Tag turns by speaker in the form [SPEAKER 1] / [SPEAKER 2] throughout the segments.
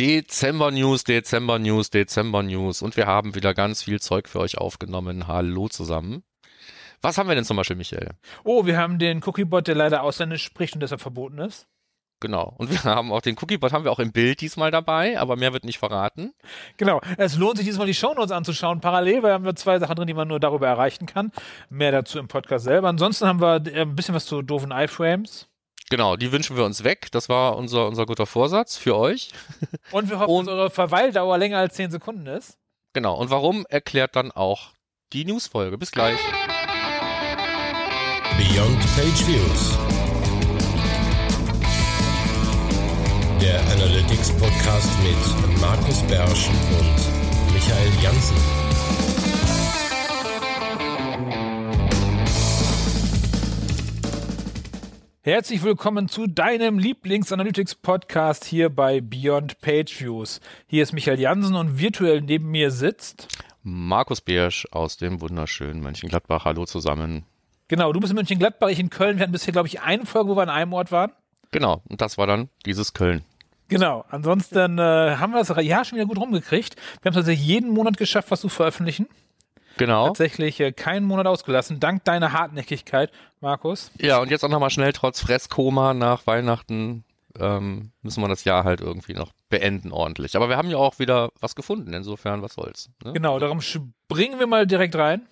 [SPEAKER 1] Dezember News, Dezember News, Dezember News. Und wir haben wieder ganz viel Zeug für euch aufgenommen. Hallo zusammen. Was haben wir denn zum Beispiel, Michael?
[SPEAKER 2] Oh, wir haben den Cookiebot, der leider ausländisch spricht und deshalb verboten ist.
[SPEAKER 1] Genau. Und wir haben auch den Cookiebot haben wir auch im Bild diesmal dabei, aber mehr wird nicht verraten.
[SPEAKER 2] Genau. Es lohnt sich diesmal die Shownotes anzuschauen. Parallel, weil haben wir zwei Sachen drin, die man nur darüber erreichen kann. Mehr dazu im Podcast selber. Ansonsten haben wir äh, ein bisschen was zu doofen iFrames.
[SPEAKER 1] Genau, die wünschen wir uns weg. Das war unser, unser guter Vorsatz für euch.
[SPEAKER 2] Und wir hoffen,
[SPEAKER 1] Und-
[SPEAKER 2] dass eure Verweildauer länger als 10 Sekunden ist.
[SPEAKER 1] Genau. Und warum erklärt dann auch die Newsfolge. Bis gleich.
[SPEAKER 3] Beyond Page Views. Der Analytics Podcast mit Markus Bersch und Michael Janssen.
[SPEAKER 2] Herzlich willkommen zu deinem Lieblings-Analytics-Podcast hier bei Beyond Page Views. Hier ist Michael Jansen und virtuell neben mir sitzt.
[SPEAKER 1] Markus Beersch aus dem wunderschönen Mönchengladbach. Hallo zusammen.
[SPEAKER 2] Genau, du bist in Mönchengladbach, ich in Köln. Wir hatten bisher, glaube ich, eine Folge, wo wir an einem Ort waren.
[SPEAKER 1] Genau. Und das war dann dieses Köln.
[SPEAKER 2] Genau, ansonsten äh, haben wir das ja schon wieder gut rumgekriegt. Wir haben es tatsächlich jeden Monat geschafft, was zu veröffentlichen.
[SPEAKER 1] Genau.
[SPEAKER 2] Tatsächlich äh, keinen Monat ausgelassen, dank deiner Hartnäckigkeit, Markus.
[SPEAKER 1] Ja, und jetzt auch nochmal schnell, trotz Fresskoma nach Weihnachten ähm, müssen wir das Jahr halt irgendwie noch beenden ordentlich. Aber wir haben ja auch wieder was gefunden, insofern, was soll's. Ne?
[SPEAKER 2] Genau, darum springen wir mal direkt rein.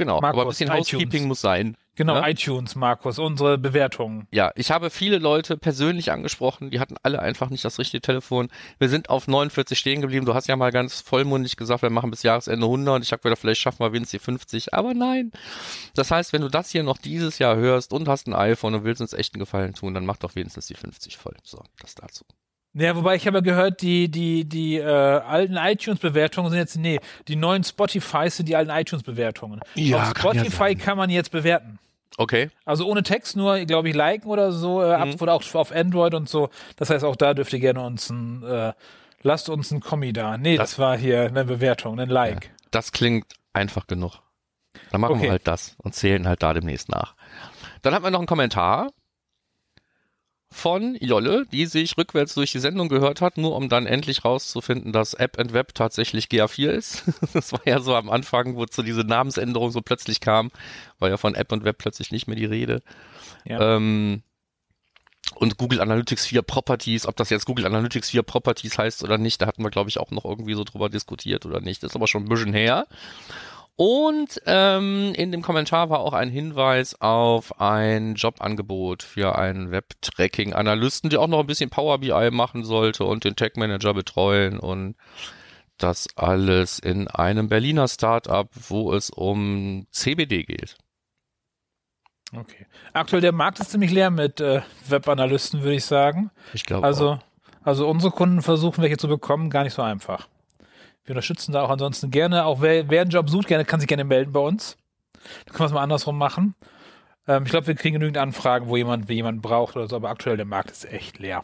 [SPEAKER 1] Genau,
[SPEAKER 2] Markus,
[SPEAKER 1] aber ein bisschen
[SPEAKER 2] iTunes.
[SPEAKER 1] Housekeeping muss sein.
[SPEAKER 2] Genau,
[SPEAKER 1] Ja?
[SPEAKER 2] iTunes, Markus, unsere Bewertungen.
[SPEAKER 1] Ja, ich habe viele Leute persönlich angesprochen, die hatten alle einfach nicht das richtige Telefon. Wir sind auf 49 stehen geblieben. Du hast ja mal ganz vollmundig gesagt, wir machen bis Jahresende 100. Ich habe gedacht, vielleicht schaffen wir wenigstens die 50, aber nein. Das heißt, wenn du das hier noch dieses Jahr hörst und hast ein iPhone und willst uns echt einen Gefallen tun, dann mach doch wenigstens die 50 voll. So, das dazu.
[SPEAKER 2] Ja, wobei ich habe ja gehört, die, die, die äh, alten iTunes-Bewertungen sind jetzt, nee, die neuen Spotify sind die alten iTunes-Bewertungen.
[SPEAKER 1] Ja,
[SPEAKER 2] Auf
[SPEAKER 1] kann ja
[SPEAKER 2] Spotify kann man jetzt bewerten.
[SPEAKER 1] Okay.
[SPEAKER 2] Also ohne Text, nur, glaube ich, liken oder so, äh, ab,
[SPEAKER 1] Mhm.
[SPEAKER 2] oder auch auf Android und so. Das heißt, auch da dürft ihr gerne uns ein, äh, lasst uns ein Kommi da. Nee, das,
[SPEAKER 1] Das-
[SPEAKER 2] war hier eine Bewertung, ein Like.
[SPEAKER 1] Das klingt einfach genug. Dann machen
[SPEAKER 2] Okay.
[SPEAKER 1] wir halt das und zählen halt da demnächst nach. Dann hat man noch einen Kommentar von Jolle, die sich rückwärts durch die Sendung gehört hat, nur um dann endlich rauszufinden, dass App and Web tatsächlich GA4 ist. Das war ja so am Anfang, wo zu diese Namensänderung so plötzlich kam, war ja von App und Web plötzlich nicht mehr die Rede.
[SPEAKER 2] Ja.
[SPEAKER 1] Ähm, und Google Analytics 4 Properties, ob das jetzt Google Analytics 4 Properties heißt oder nicht, da hatten wir, glaube ich, auch noch irgendwie so drüber diskutiert oder nicht. Das ist aber schon ein bisschen her. Und ähm, in dem Kommentar war auch ein Hinweis auf ein Jobangebot für einen Web-Tracking-Analysten, der auch noch ein bisschen Power BI machen sollte und den Tech-Manager betreuen und das alles in einem Berliner Startup, wo es um CBD geht.
[SPEAKER 2] Okay. Aktuell der Markt ist ziemlich leer mit äh, Webanalysten, würde ich sagen.
[SPEAKER 1] Ich glaube
[SPEAKER 2] Also, also unsere Kunden versuchen, welche zu bekommen, gar nicht so einfach. Wir unterstützen da auch ansonsten gerne, auch wer, wer einen Job sucht, gerne, kann sich gerne melden bei uns. Dann können wir es mal andersrum machen. Ähm, ich glaube, wir kriegen genügend Anfragen, wo jemand, wo jemand braucht oder so, aber aktuell der Markt ist echt leer.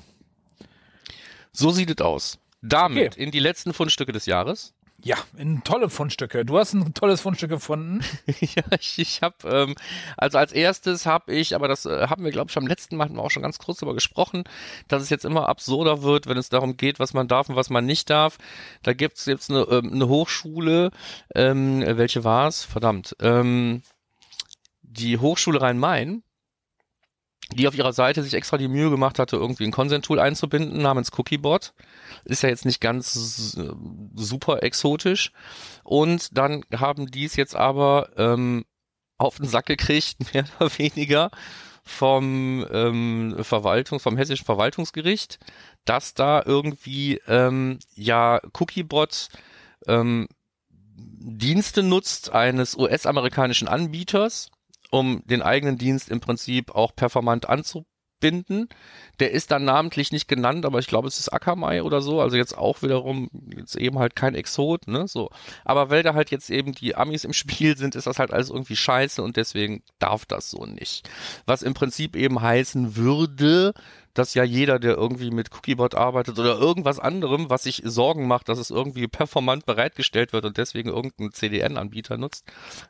[SPEAKER 1] So sieht es aus. Damit
[SPEAKER 2] Okay.
[SPEAKER 1] in die letzten Fundstücke des Jahres.
[SPEAKER 2] Ja, tolle Fundstücke. Du hast ein tolles Fundstück gefunden.
[SPEAKER 1] ja, ich, ich habe, ähm, also als erstes habe ich, aber das äh, haben wir, glaube ich, am letzten Mal hatten wir auch schon ganz kurz darüber gesprochen, dass es jetzt immer absurder wird, wenn es darum geht, was man darf und was man nicht darf. Da gibt's jetzt eine, ähm, eine Hochschule, ähm, welche war's? Verdammt. Ähm, die Hochschule Rhein-Main, die auf ihrer Seite sich extra die Mühe gemacht hatte, irgendwie ein Consent-Tool einzubinden namens Cookiebot. Ist ja jetzt nicht ganz super exotisch. Und dann haben die es jetzt aber ähm, auf den Sack gekriegt, mehr oder weniger, vom ähm, Verwaltung, vom hessischen Verwaltungsgericht, dass da irgendwie ähm, ja Cookiebot ähm, Dienste nutzt eines US-amerikanischen Anbieters, um den eigenen Dienst im Prinzip auch performant anzubinden. Der ist dann namentlich nicht genannt, aber ich glaube, es ist Akamai oder so, also jetzt auch wiederum jetzt eben halt kein Exot, ne, so. Aber weil da halt jetzt eben die Amis im Spiel sind, ist das halt alles irgendwie scheiße und deswegen darf das so nicht. Was im Prinzip eben heißen würde, dass ja jeder, der irgendwie mit Cookiebot arbeitet oder irgendwas anderem, was sich Sorgen macht, dass es irgendwie performant bereitgestellt wird und deswegen irgendein CDN-Anbieter nutzt,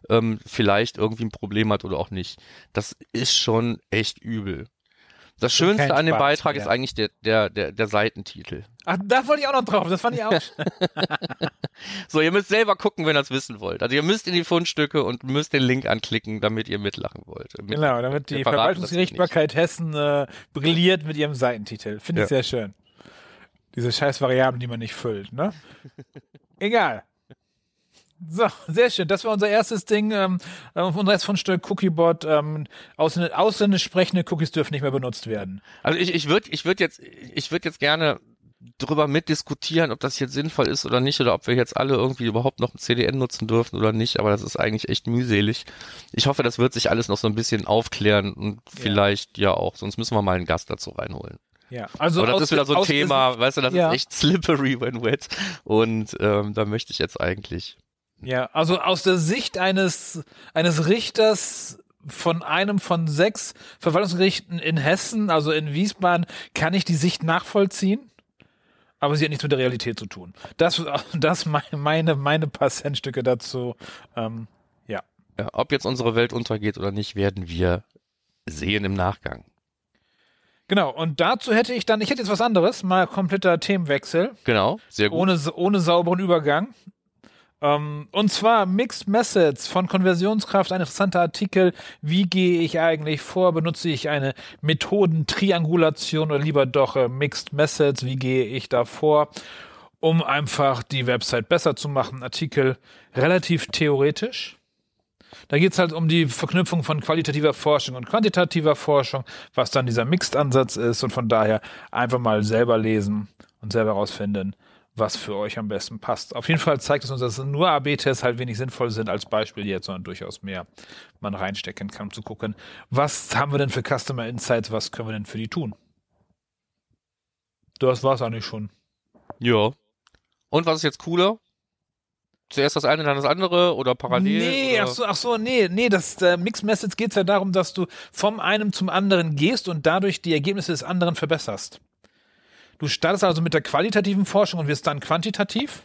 [SPEAKER 1] ähm, vielleicht irgendwie ein Problem hat oder auch nicht. Das ist schon echt übel. Das Schönste an dem
[SPEAKER 2] Spaß
[SPEAKER 1] Beitrag
[SPEAKER 2] mehr.
[SPEAKER 1] ist eigentlich der, der, der, der Seitentitel.
[SPEAKER 2] Ach, da wollte ich auch noch drauf. Das fand ich auch.
[SPEAKER 1] So, ihr müsst selber gucken, wenn ihr das wissen wollt. Also ihr müsst in die Fundstücke und müsst den Link anklicken, damit ihr mitlachen wollt. Mit,
[SPEAKER 2] genau, damit die Verwaltungsgerichtsbarkeit Hessen äh, brilliert mit ihrem Seitentitel. Finde ich
[SPEAKER 1] Ja.
[SPEAKER 2] sehr schön. Diese scheiß Variablen, die man nicht füllt, ne? Egal. So, sehr schön. Das war unser erstes Ding. Ähm, äh, unser erstes Fundstück Cookiebot. Ähm, ausländ ausländisch sprechende Cookies dürfen nicht mehr benutzt werden.
[SPEAKER 1] Also ich, ich würde ich würd jetzt, ich würde jetzt gerne drüber mitdiskutieren, ob das jetzt sinnvoll ist oder nicht, oder ob wir jetzt alle irgendwie überhaupt noch ein CDN nutzen dürfen oder nicht, aber das ist eigentlich echt mühselig. Ich hoffe, das wird sich alles noch so ein bisschen aufklären und vielleicht ja, auch, sonst müssen wir mal einen Gast dazu reinholen.
[SPEAKER 2] Ja, also
[SPEAKER 1] aber das
[SPEAKER 2] aus-
[SPEAKER 1] ist wieder so ein Thema, weißt du, das
[SPEAKER 2] Ja.
[SPEAKER 1] ist echt slippery when wet und ähm, da möchte ich jetzt eigentlich
[SPEAKER 2] Ja, also aus der Sicht eines, eines Richters von einem von sechs Verwaltungsgerichten in Hessen, also in Wiesbaden, kann ich die Sicht nachvollziehen. Aber sie hat nichts mit der Realität zu tun. Das, das meine, meine, paar Centstücke dazu. Ähm, ja.
[SPEAKER 1] Ja, ob jetzt unsere Welt untergeht oder nicht, werden wir sehen im Nachgang.
[SPEAKER 2] Genau, und dazu hätte ich dann, ich hätte jetzt was anderes, mal kompletter Themenwechsel,
[SPEAKER 1] Genau, sehr gut.
[SPEAKER 2] ohne, ohne sauberen Übergang. Ähm, und zwar Mixed Methods von Konversionskraft, ein interessanter Artikel. Wie gehe ich eigentlich vor? Benutze ich eine Methodentriangulation oder lieber doch äh, Mixed Methods? Wie gehe ich da vor? Um einfach die Website besser zu machen. Artikel relativ theoretisch. Da geht es halt um die Verknüpfung von qualitativer Forschung und quantitativer Forschung, was dann dieser Mixed-Ansatz ist und von daher einfach mal selber lesen und selber herausfinden, was für euch am besten passt. Auf jeden Fall zeigt es uns, dass nur AB-Tests halt wenig sinnvoll sind als Beispiel jetzt, sondern durchaus mehr man reinstecken kann, um zu gucken, was haben wir denn für Customer Insights, was können wir denn für die tun. Das war's eigentlich schon.
[SPEAKER 1] Ja. Und was ist jetzt cooler? Zuerst das eine, dann das andere oder parallel?
[SPEAKER 2] Nee,
[SPEAKER 1] oder?
[SPEAKER 2] ach so, ach so, nee, nee, das äh, Mixed Message geht ja darum, dass du vom einen zum anderen gehst und dadurch die Ergebnisse des anderen verbesserst. Du startest also mit der qualitativen Forschung und wirst dann quantitativ.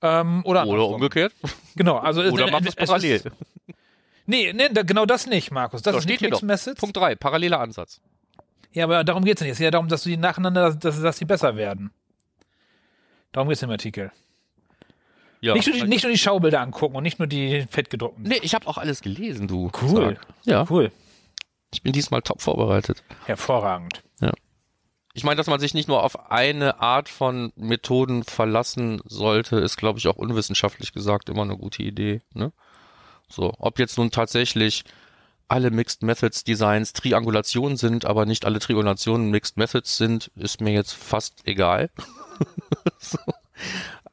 [SPEAKER 2] Ähm, oder
[SPEAKER 1] Oder
[SPEAKER 2] andersrum.
[SPEAKER 1] umgekehrt.
[SPEAKER 2] Genau, also
[SPEAKER 1] Oder
[SPEAKER 2] äh,
[SPEAKER 1] machst es
[SPEAKER 2] es
[SPEAKER 1] parallel.
[SPEAKER 2] Ist, nee, nee, da, genau das nicht, Markus. Das
[SPEAKER 1] Da
[SPEAKER 2] ist
[SPEAKER 1] steht
[SPEAKER 2] nicht
[SPEAKER 1] hier doch.
[SPEAKER 2] Message.
[SPEAKER 1] Punkt 3, paralleler Ansatz.
[SPEAKER 2] Ja, aber darum geht's nicht. Es geht ja darum, dass die nacheinander, dass, dass die besser werden. Darum geht's im Artikel.
[SPEAKER 1] Ja.
[SPEAKER 2] Nicht, nur die, nicht nur die Schaubilder angucken und nicht nur die fettgedruckten.
[SPEAKER 1] nee, ich habe auch alles gelesen, du.
[SPEAKER 2] Cool.
[SPEAKER 1] Sag. Ja,
[SPEAKER 2] Cool.
[SPEAKER 1] ich bin diesmal top vorbereitet.
[SPEAKER 2] Hervorragend.
[SPEAKER 1] Ich meine, dass man sich nicht nur auf eine Art von Methoden verlassen sollte, ist, glaube ich, auch unwissenschaftlich gesagt immer eine gute Idee. Ne? So, ob jetzt nun tatsächlich alle Mixed Methods Designs Triangulationen sind, aber nicht alle Triangulationen Mixed Methods sind, ist mir jetzt fast egal. so.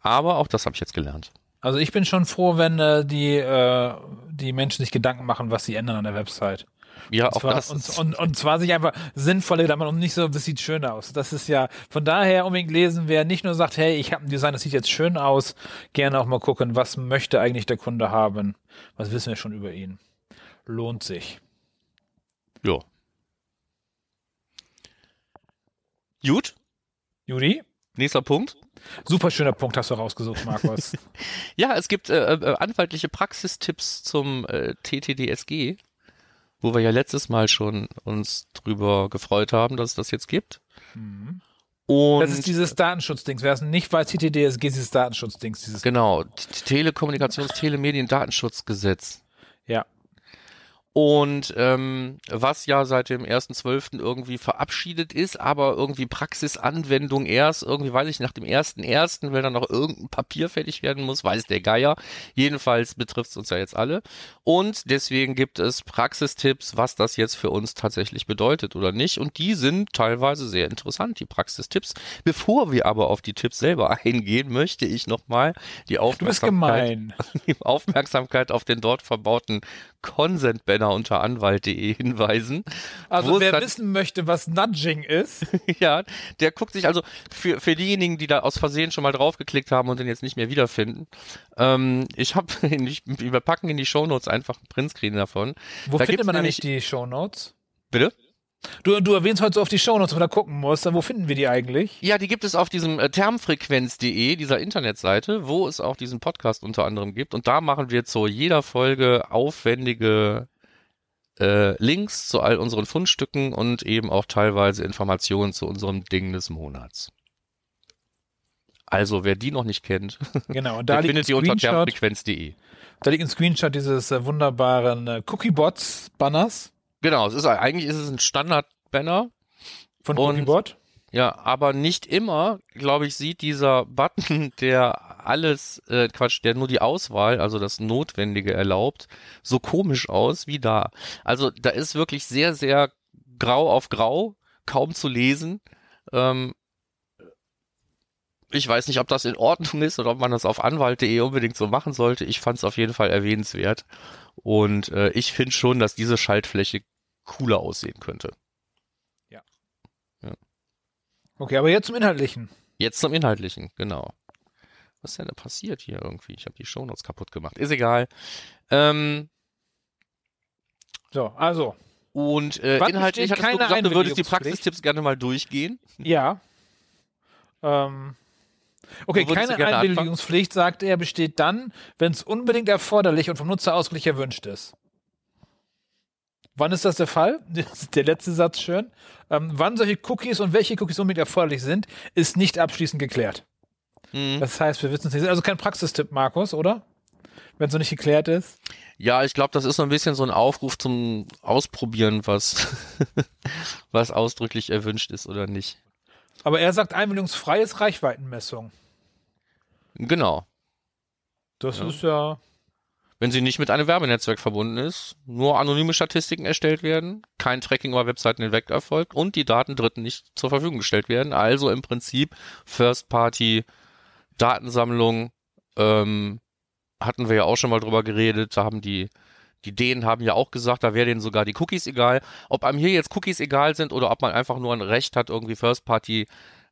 [SPEAKER 1] Aber auch das habe ich jetzt gelernt.
[SPEAKER 2] Also ich bin schon froh, wenn äh, die, äh, die Menschen sich Gedanken machen, was sie ändern an der Website.
[SPEAKER 1] Ja,
[SPEAKER 2] Und
[SPEAKER 1] auch
[SPEAKER 2] zwar,
[SPEAKER 1] das.
[SPEAKER 2] und, und, und zwar sich einfach sinnvolle Gedanken und nicht so, das sieht schön aus. Das ist ja von daher unbedingt lesen, wer nicht nur sagt, hey, ich habe ein Design, das sieht jetzt schön aus, gerne auch mal gucken, was möchte eigentlich der Kunde haben. Was wissen wir schon über ihn? Lohnt sich.
[SPEAKER 1] ja. Gut,
[SPEAKER 2] Judy?
[SPEAKER 1] nächster Punkt.
[SPEAKER 2] Super schöner Punkt hast du rausgesucht, Markus.
[SPEAKER 1] Ja, es gibt äh, äh, anwaltliche Praxistipps zum äh, TTDSG, wo wir ja letztes Mal schon uns drüber gefreut haben, dass es das jetzt gibt.
[SPEAKER 2] Mhm.
[SPEAKER 1] Und
[SPEAKER 2] Das ist dieses Datenschutzdings. Wer es nicht weiß, TTDSG ist dieses Datenschutzdings. Dieses,
[SPEAKER 1] genau, Telekommunikations-, Telemedien-, Datenschutzgesetz.
[SPEAKER 2] ja.
[SPEAKER 1] Und ähm, was ja seit dem 1.12. irgendwie verabschiedet ist, aber irgendwie Praxisanwendung erst, irgendwie weiß ich, nach dem 1.1., weil dann noch irgendein Papier fertig werden muss, weiß der Geier. Jedenfalls betrifft es uns ja jetzt alle. Und deswegen gibt es Praxistipps, was das jetzt für uns tatsächlich bedeutet oder nicht. Und die sind teilweise sehr interessant, die Praxistipps. Bevor wir aber auf die Tipps selber eingehen, möchte ich nochmal die Aufmerksamkeit die Aufmerksamkeit auf den dort verbauten Consent-Banner unter anwalt.de hinweisen.
[SPEAKER 2] Also wer wissen möchte, was Nudging ist,
[SPEAKER 1] ja, der guckt sich also für, für diejenigen, die da aus Versehen schon mal draufgeklickt haben und den jetzt nicht mehr wiederfinden. Ähm, ich habe, wir packen in die Shownotes einfach einen Printscreen davon.
[SPEAKER 2] wo
[SPEAKER 1] Da
[SPEAKER 2] findet man eigentlich
[SPEAKER 1] nämlich-
[SPEAKER 2] die Shownotes?
[SPEAKER 1] Bitte?
[SPEAKER 2] Du, du erwähnst heute so auf die Shownotes, wo man da gucken muss. Wo finden wir die eigentlich?
[SPEAKER 1] Ja, die gibt es auf diesem äh, termfrequenz.de, dieser Internetseite, wo es auch diesen Podcast unter anderem gibt. Und da machen wir zu jeder Folge aufwendige äh, Links zu all unseren Fundstücken und eben auch teilweise Informationen zu unserem Ding des Monats. Also, wer die noch nicht kennt,
[SPEAKER 2] Genau, da
[SPEAKER 1] findet die unter
[SPEAKER 2] Screenshot,
[SPEAKER 1] kernfrequenz.de.
[SPEAKER 2] da liegt ein Screenshot dieses äh, wunderbaren äh, Cookiebots-Banners
[SPEAKER 1] Genau, es ist eigentlich ist es ein Standard-Banner,
[SPEAKER 2] von Cookiebot.
[SPEAKER 1] ja, aber nicht immer, glaube ich, sieht dieser Button, der alles, äh, Quatsch, der nur die Auswahl, also das Notwendige erlaubt, so komisch aus wie da. Also da ist wirklich sehr, sehr grau auf grau, kaum zu lesen. Ähm, ich weiß nicht, ob das in Ordnung ist oder ob man das auf anwalt.de unbedingt so machen sollte. Ich fand es auf jeden Fall erwähnenswert. Und äh, ich finde schon, dass diese Schaltfläche cooler aussehen könnte.
[SPEAKER 2] Okay, aber jetzt zum Inhaltlichen.
[SPEAKER 1] Jetzt zum Inhaltlichen, genau. Was ist denn da passiert hier irgendwie? Ich habe die Shownotes kaputt gemacht. Ist egal. Ähm,
[SPEAKER 2] So, also,
[SPEAKER 1] und äh, inhaltlich hattest du
[SPEAKER 2] keine
[SPEAKER 1] gesagt, du würdest die? Praxistipps gerne mal durchgehen.
[SPEAKER 2] ja. Ähm, okay, keine Einwilligungspflicht, sagt er, besteht dann, wenn es unbedingt erforderlich und vom Nutzer ausdrücklich erwünscht ist. Wann ist das der Fall? Das ist der letzte Satz schön. Ähm, wann solche Cookies und welche Cookies unbedingt erforderlich sind, ist nicht abschließend geklärt.
[SPEAKER 1] Hm.
[SPEAKER 2] Das heißt, wir wissen es nicht. Also kein Praxistipp, Markus, oder? Wenn es noch nicht geklärt ist.
[SPEAKER 1] Ja, ich glaube, das ist so ein bisschen so ein Aufruf zum Ausprobieren, was, was ausdrücklich erwünscht ist oder nicht.
[SPEAKER 2] Aber er sagt einwilligungsfreies Reichweitenmessung.
[SPEAKER 1] Genau.
[SPEAKER 2] Das
[SPEAKER 1] Ja.
[SPEAKER 2] ist ja.
[SPEAKER 1] Wenn sie nicht mit einem Werbenetzwerk verbunden ist, nur anonyme Statistiken erstellt werden, kein Tracking über Webseiten hinweg erfolgt und die Daten Dritten nicht zur Verfügung gestellt werden. Also im Prinzip First-Party Datensammlung ähm, hatten wir ja auch schon mal drüber geredet. Da haben die die Dänen haben ja auch gesagt, da wäre denen sogar die Cookies egal. Ob einem hier jetzt Cookies egal sind oder ob man einfach nur ein Recht hat, irgendwie First-Party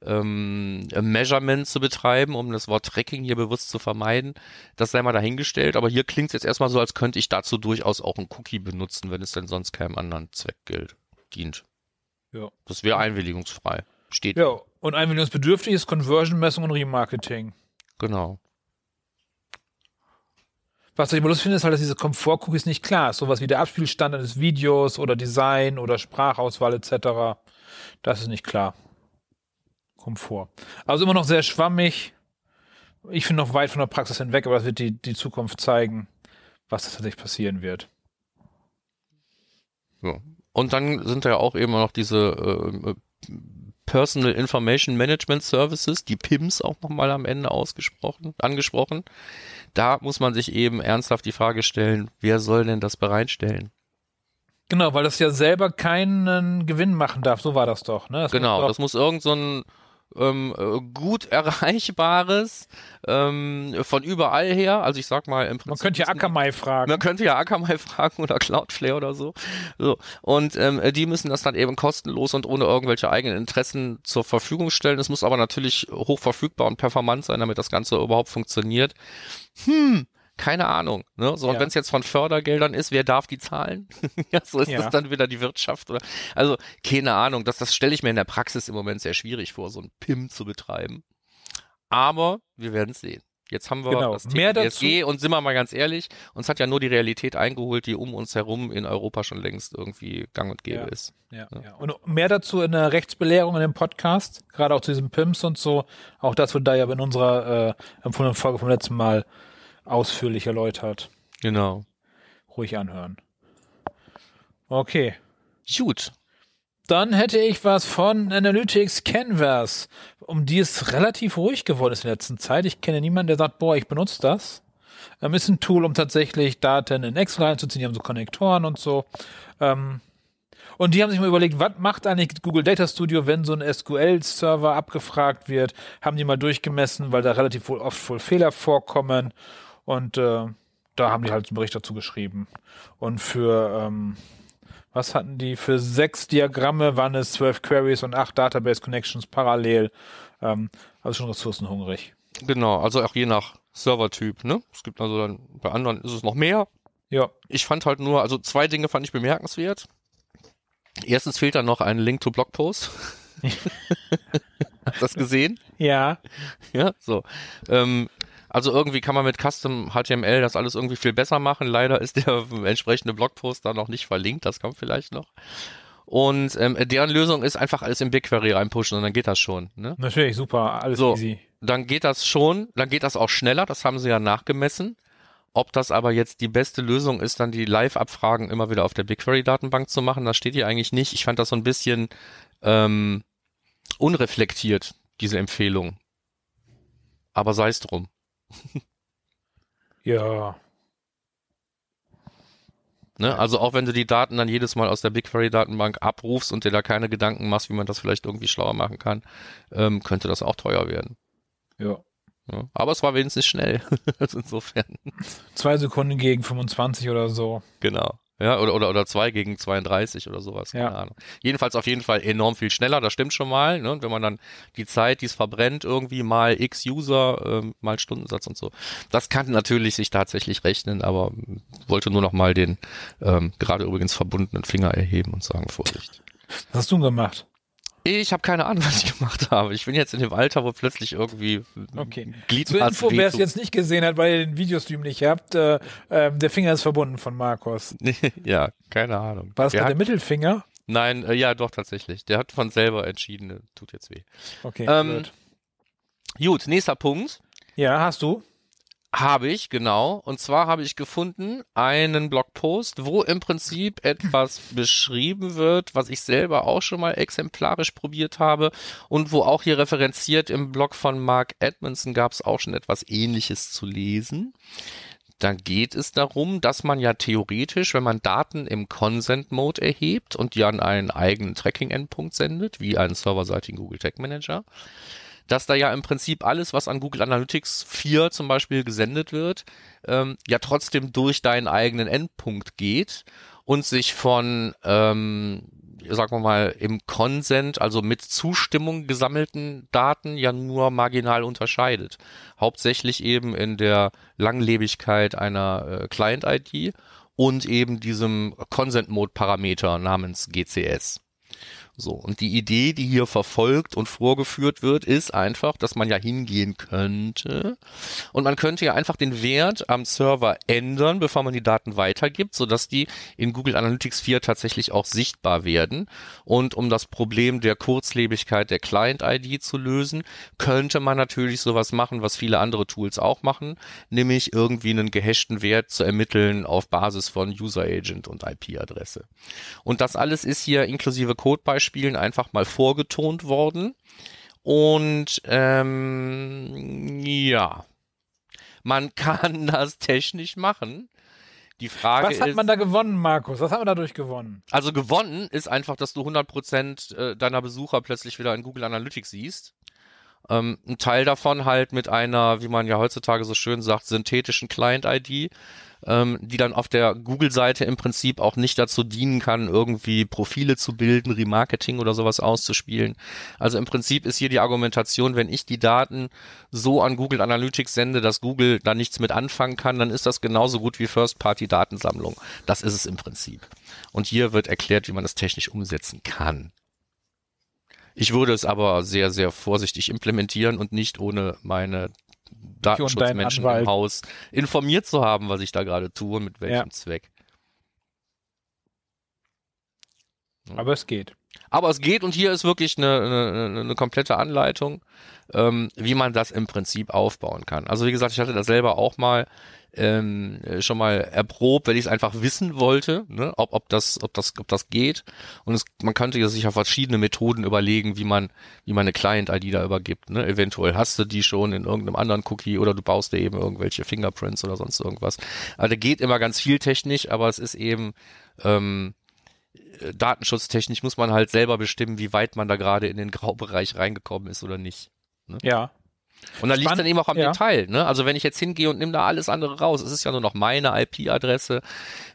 [SPEAKER 1] ähm, Measurement zu betreiben, um das Wort Tracking hier bewusst zu vermeiden. Das sei mal dahingestellt, aber hier klingt es jetzt erstmal so, als könnte ich dazu durchaus auch einen Cookie benutzen, wenn es denn sonst keinem anderen Zweck gilt, dient.
[SPEAKER 2] Ja.
[SPEAKER 1] Das wäre einwilligungsfrei. Steht.
[SPEAKER 2] Ja, und einwilligungsbedürftig ist Conversion-Messung und Remarketing.
[SPEAKER 1] Genau.
[SPEAKER 2] Was ich immer lustig finde, ist halt, dass diese Komfort-Cookies nicht klar ist. Sowas wie der Abspielstandard des Videos oder Design oder Sprachauswahl etc. Das ist nicht klar. Komfort. Also immer noch sehr schwammig. Ich finde noch weit von der Praxis hinweg, aber das wird die, die Zukunft zeigen, was tatsächlich passieren wird.
[SPEAKER 1] Ja. Und dann sind da ja auch eben noch diese äh, Personal Information Management Services, die PIMS auch nochmal am Ende ausgesprochen, angesprochen. Da muss man sich eben ernsthaft die Frage stellen, wer soll denn das bereitstellen?
[SPEAKER 2] Genau, weil das ja selber keinen Gewinn machen darf. So war das doch. Ne? Das
[SPEAKER 1] Genau,
[SPEAKER 2] muss
[SPEAKER 1] das muss irgend so ein ähm, äh, gut erreichbares ähm, von überall her. Also ich sag mal im
[SPEAKER 2] doch, man
[SPEAKER 1] Prinzip
[SPEAKER 2] könnte ja Akamai fragen.
[SPEAKER 1] Man könnte ja Akamai fragen oder Cloudflare oder so. so. Und ähm, die müssen das dann eben kostenlos und ohne irgendwelche eigenen Interessen zur Verfügung stellen. Es muss aber natürlich hoch verfügbar und performant sein, damit das Ganze überhaupt funktioniert. Hm, keine Ahnung. Ne? So, und
[SPEAKER 2] Ja.
[SPEAKER 1] wenn es jetzt von Fördergeldern ist, wer darf die zahlen? ja, so ist
[SPEAKER 2] Ja.
[SPEAKER 1] das dann wieder die Wirtschaft. Oder, also, keine Ahnung. Das, das stelle ich mir in der Praxis im Moment sehr schwierig vor, so ein PIM zu betreiben. Aber wir werden es sehen. Jetzt haben wir
[SPEAKER 2] Genau.
[SPEAKER 1] das
[SPEAKER 2] Mehr
[SPEAKER 1] TPSG und sind wir mal ganz ehrlich, uns hat ja nur die Realität eingeholt, die um uns herum in Europa schon längst irgendwie gang und gäbe
[SPEAKER 2] Ja.
[SPEAKER 1] ist.
[SPEAKER 2] Ja,
[SPEAKER 1] Ja.
[SPEAKER 2] ja. Und mehr dazu in der Rechtsbelehrung in dem Podcast, gerade auch zu diesem PIMS und so. Auch das wird da ja in unserer äh, empfohlenen Folge vom letzten Mal ausführlich erläutert.
[SPEAKER 1] Genau.
[SPEAKER 2] Ruhig anhören. Okay.
[SPEAKER 1] Gut.
[SPEAKER 2] Dann hätte ich was von Analytics Canvas, um die es relativ ruhig geworden ist in der letzten Zeit. Ich kenne niemanden, der sagt, boah, ich benutze das. Ähm, ist ein Tool, um tatsächlich Daten in Excel reinzuziehen. Die haben so Konnektoren und so. Ähm, und die haben sich mal überlegt, was macht eigentlich Google Data Studio, wenn so ein SQL-Server abgefragt wird? Haben die mal durchgemessen, weil da relativ wohl oft wohl Fehler vorkommen. Und äh, da haben die halt einen Bericht dazu geschrieben. Und für ähm, was hatten die? Für sechs Diagramme waren es zwölf Queries und acht Database Connections parallel. Ähm, also schon ressourcenhungrig.
[SPEAKER 1] Genau. Also auch je nach Servertyp, ne? Es gibt also dann, bei anderen ist es noch mehr.
[SPEAKER 2] Ja.
[SPEAKER 1] Ich fand halt nur, also zwei Dinge fand ich bemerkenswert. Erstens fehlt da noch ein Link to Blogpost. Hast du das gesehen?
[SPEAKER 2] Ja.
[SPEAKER 1] Ja, so. Ähm, Also irgendwie kann man mit Custom HTML das alles irgendwie viel besser machen. Leider ist der entsprechende Blogpost da noch nicht verlinkt. Das kommt vielleicht noch. Und ähm, deren Lösung ist einfach alles in BigQuery reinpushen und dann geht das schon. Ne?
[SPEAKER 2] Natürlich, super, alles
[SPEAKER 1] So.
[SPEAKER 2] easy.
[SPEAKER 1] Dann geht das schon, dann geht das auch schneller, das haben sie ja nachgemessen. Ob das aber jetzt die beste Lösung ist, dann die Live-Abfragen immer wieder auf der BigQuery-Datenbank zu machen, das steht hier eigentlich nicht. Ich fand das so ein bisschen ähm, unreflektiert, diese Empfehlung. Aber sei es drum.
[SPEAKER 2] Ja,
[SPEAKER 1] Ne? Also auch wenn du die Daten dann jedes Mal aus der BigQuery-Datenbank abrufst und dir da keine Gedanken machst, wie man das vielleicht irgendwie schlauer machen kann, ähm, könnte das auch teuer werden.
[SPEAKER 2] ja.
[SPEAKER 1] Ja. Aber es war wenigstens schnell. also insofern,
[SPEAKER 2] Zwei Sekunden gegen 25 oder so.
[SPEAKER 1] genau. Ja, oder, oder, oder zwei gegen 32 oder sowas, keine
[SPEAKER 2] Ja.
[SPEAKER 1] Ahnung. Jedenfalls auf jeden Fall enorm viel schneller, das stimmt schon mal. Ne? Und wenn man dann die Zeit, die es verbrennt, irgendwie mal x User, ähm, mal Stundensatz und so. Das kann natürlich sich tatsächlich rechnen, aber wollte nur noch mal den ähm, gerade übrigens verbundenen Finger erheben und sagen, Vorsicht.
[SPEAKER 2] Was hast du denn gemacht?
[SPEAKER 1] Ich habe keine Ahnung, was ich gemacht habe. Ich bin jetzt in dem Alter, wo plötzlich irgendwie
[SPEAKER 2] Okay.
[SPEAKER 1] Gliedmaßen
[SPEAKER 2] Zur Info, wer es jetzt nicht gesehen hat, weil ihr den Videostream nicht habt, äh, äh, der Finger ist verbunden von Markus.
[SPEAKER 1] ja, keine Ahnung.
[SPEAKER 2] War das
[SPEAKER 1] Der
[SPEAKER 2] der Mittelfinger?
[SPEAKER 1] nein, äh, ja, doch tatsächlich. Der hat von selber entschieden, äh, tut jetzt weh.
[SPEAKER 2] Okay,
[SPEAKER 1] Ähm,
[SPEAKER 2] gut.
[SPEAKER 1] Gut, nächster Punkt
[SPEAKER 2] Ja, hast du?
[SPEAKER 1] Habe ich, genau. Und zwar habe ich gefunden einen Blogpost, wo im Prinzip etwas beschrieben wird, was ich selber auch schon mal exemplarisch probiert habe und wo auch hier referenziert im Blog von Mark Edmondson gab es auch schon etwas ähnliches zu lesen. Da geht es darum, dass man ja theoretisch, wenn man Daten im Consent-Mode erhebt und die an einen eigenen Tracking-Endpunkt sendet, wie einen serverseitigen Google Tag Manager, dass da ja im Prinzip alles, was an Google Analytics 4 zum Beispiel gesendet wird, ähm, ja trotzdem durch deinen eigenen Endpunkt geht und sich von, ähm, sagen wir mal, im Consent, also mit Zustimmung gesammelten Daten ja nur marginal unterscheidet. Hauptsächlich eben in der Langlebigkeit einer äh, Client-ID und eben diesem Consent-Mode-Parameter namens GCS. So, und die Idee, die hier verfolgt und vorgeführt wird, ist einfach, dass man ja hingehen könnte und man könnte ja einfach den Wert am Server ändern, bevor man die Daten weitergibt, sodass die in Google Analytics 4 tatsächlich auch sichtbar werden. Und um das Problem der Kurzlebigkeit der Client-ID zu lösen, könnte man natürlich sowas machen, was viele andere Tools auch machen, nämlich irgendwie einen gehashten Wert zu ermitteln auf Basis von User Agent und IP-Adresse. Und das alles ist hier inklusive Codebeispielen einfach mal vorgetont worden. Und ähm, ja, man kann das technisch machen. Die Frage
[SPEAKER 2] Was hat
[SPEAKER 1] ist,
[SPEAKER 2] man da gewonnen, Markus? Was hat man dadurch gewonnen?
[SPEAKER 1] also gewonnen ist einfach, dass du 100% äh, deiner Besucher plötzlich wieder in Google Analytics siehst. Ähm, ein Teil davon halt mit einer, wie man ja heutzutage so schön sagt, synthetischen Client-ID, ähm, die dann auf der Google-Seite im Prinzip auch nicht dazu dienen kann, irgendwie Profile zu bilden, Remarketing oder sowas auszuspielen. Also im Prinzip ist hier die Argumentation, wenn ich die Daten so an Google Analytics sende, dass Google da nichts mit anfangen kann, dann ist das genauso gut wie First-Party-Datensammlung. Das ist es im Prinzip. Und hier wird erklärt, wie man das technisch umsetzen kann. Ich würde es aber sehr, sehr vorsichtig implementieren und nicht ohne meine Datenschutzmenschen im Haus informiert zu haben, was ich da gerade tue und mit welchem
[SPEAKER 2] Ja.
[SPEAKER 1] Zweck.
[SPEAKER 2] Aber es geht.
[SPEAKER 1] Aber es geht und hier ist wirklich eine, eine, eine komplette Anleitung, ähm, wie man das im Prinzip aufbauen kann. Also wie gesagt, ich hatte das selber auch mal ähm, schon mal erprobt, weil ich es einfach wissen wollte, ne, ob, ob das, ob das, ob das geht. Und es, man könnte ja sich auf verschiedene Methoden überlegen, wie man, wie man eine Client-ID da übergibt. Ne? Eventuell hast du die schon in irgendeinem anderen Cookie oder du baust dir eben irgendwelche Fingerprints oder sonst irgendwas. Also da geht immer ganz viel technisch, aber es ist eben ähm, datenschutztechnisch muss man halt selber bestimmen, wie weit man da gerade in den Graubereich reingekommen ist oder nicht.
[SPEAKER 2] Ja.
[SPEAKER 1] Und da liegt dann eben auch am
[SPEAKER 2] ja.
[SPEAKER 1] Detail. Ne? Also wenn ich jetzt hingehe und nehme da alles andere raus, es ist ja nur noch meine IP-Adresse.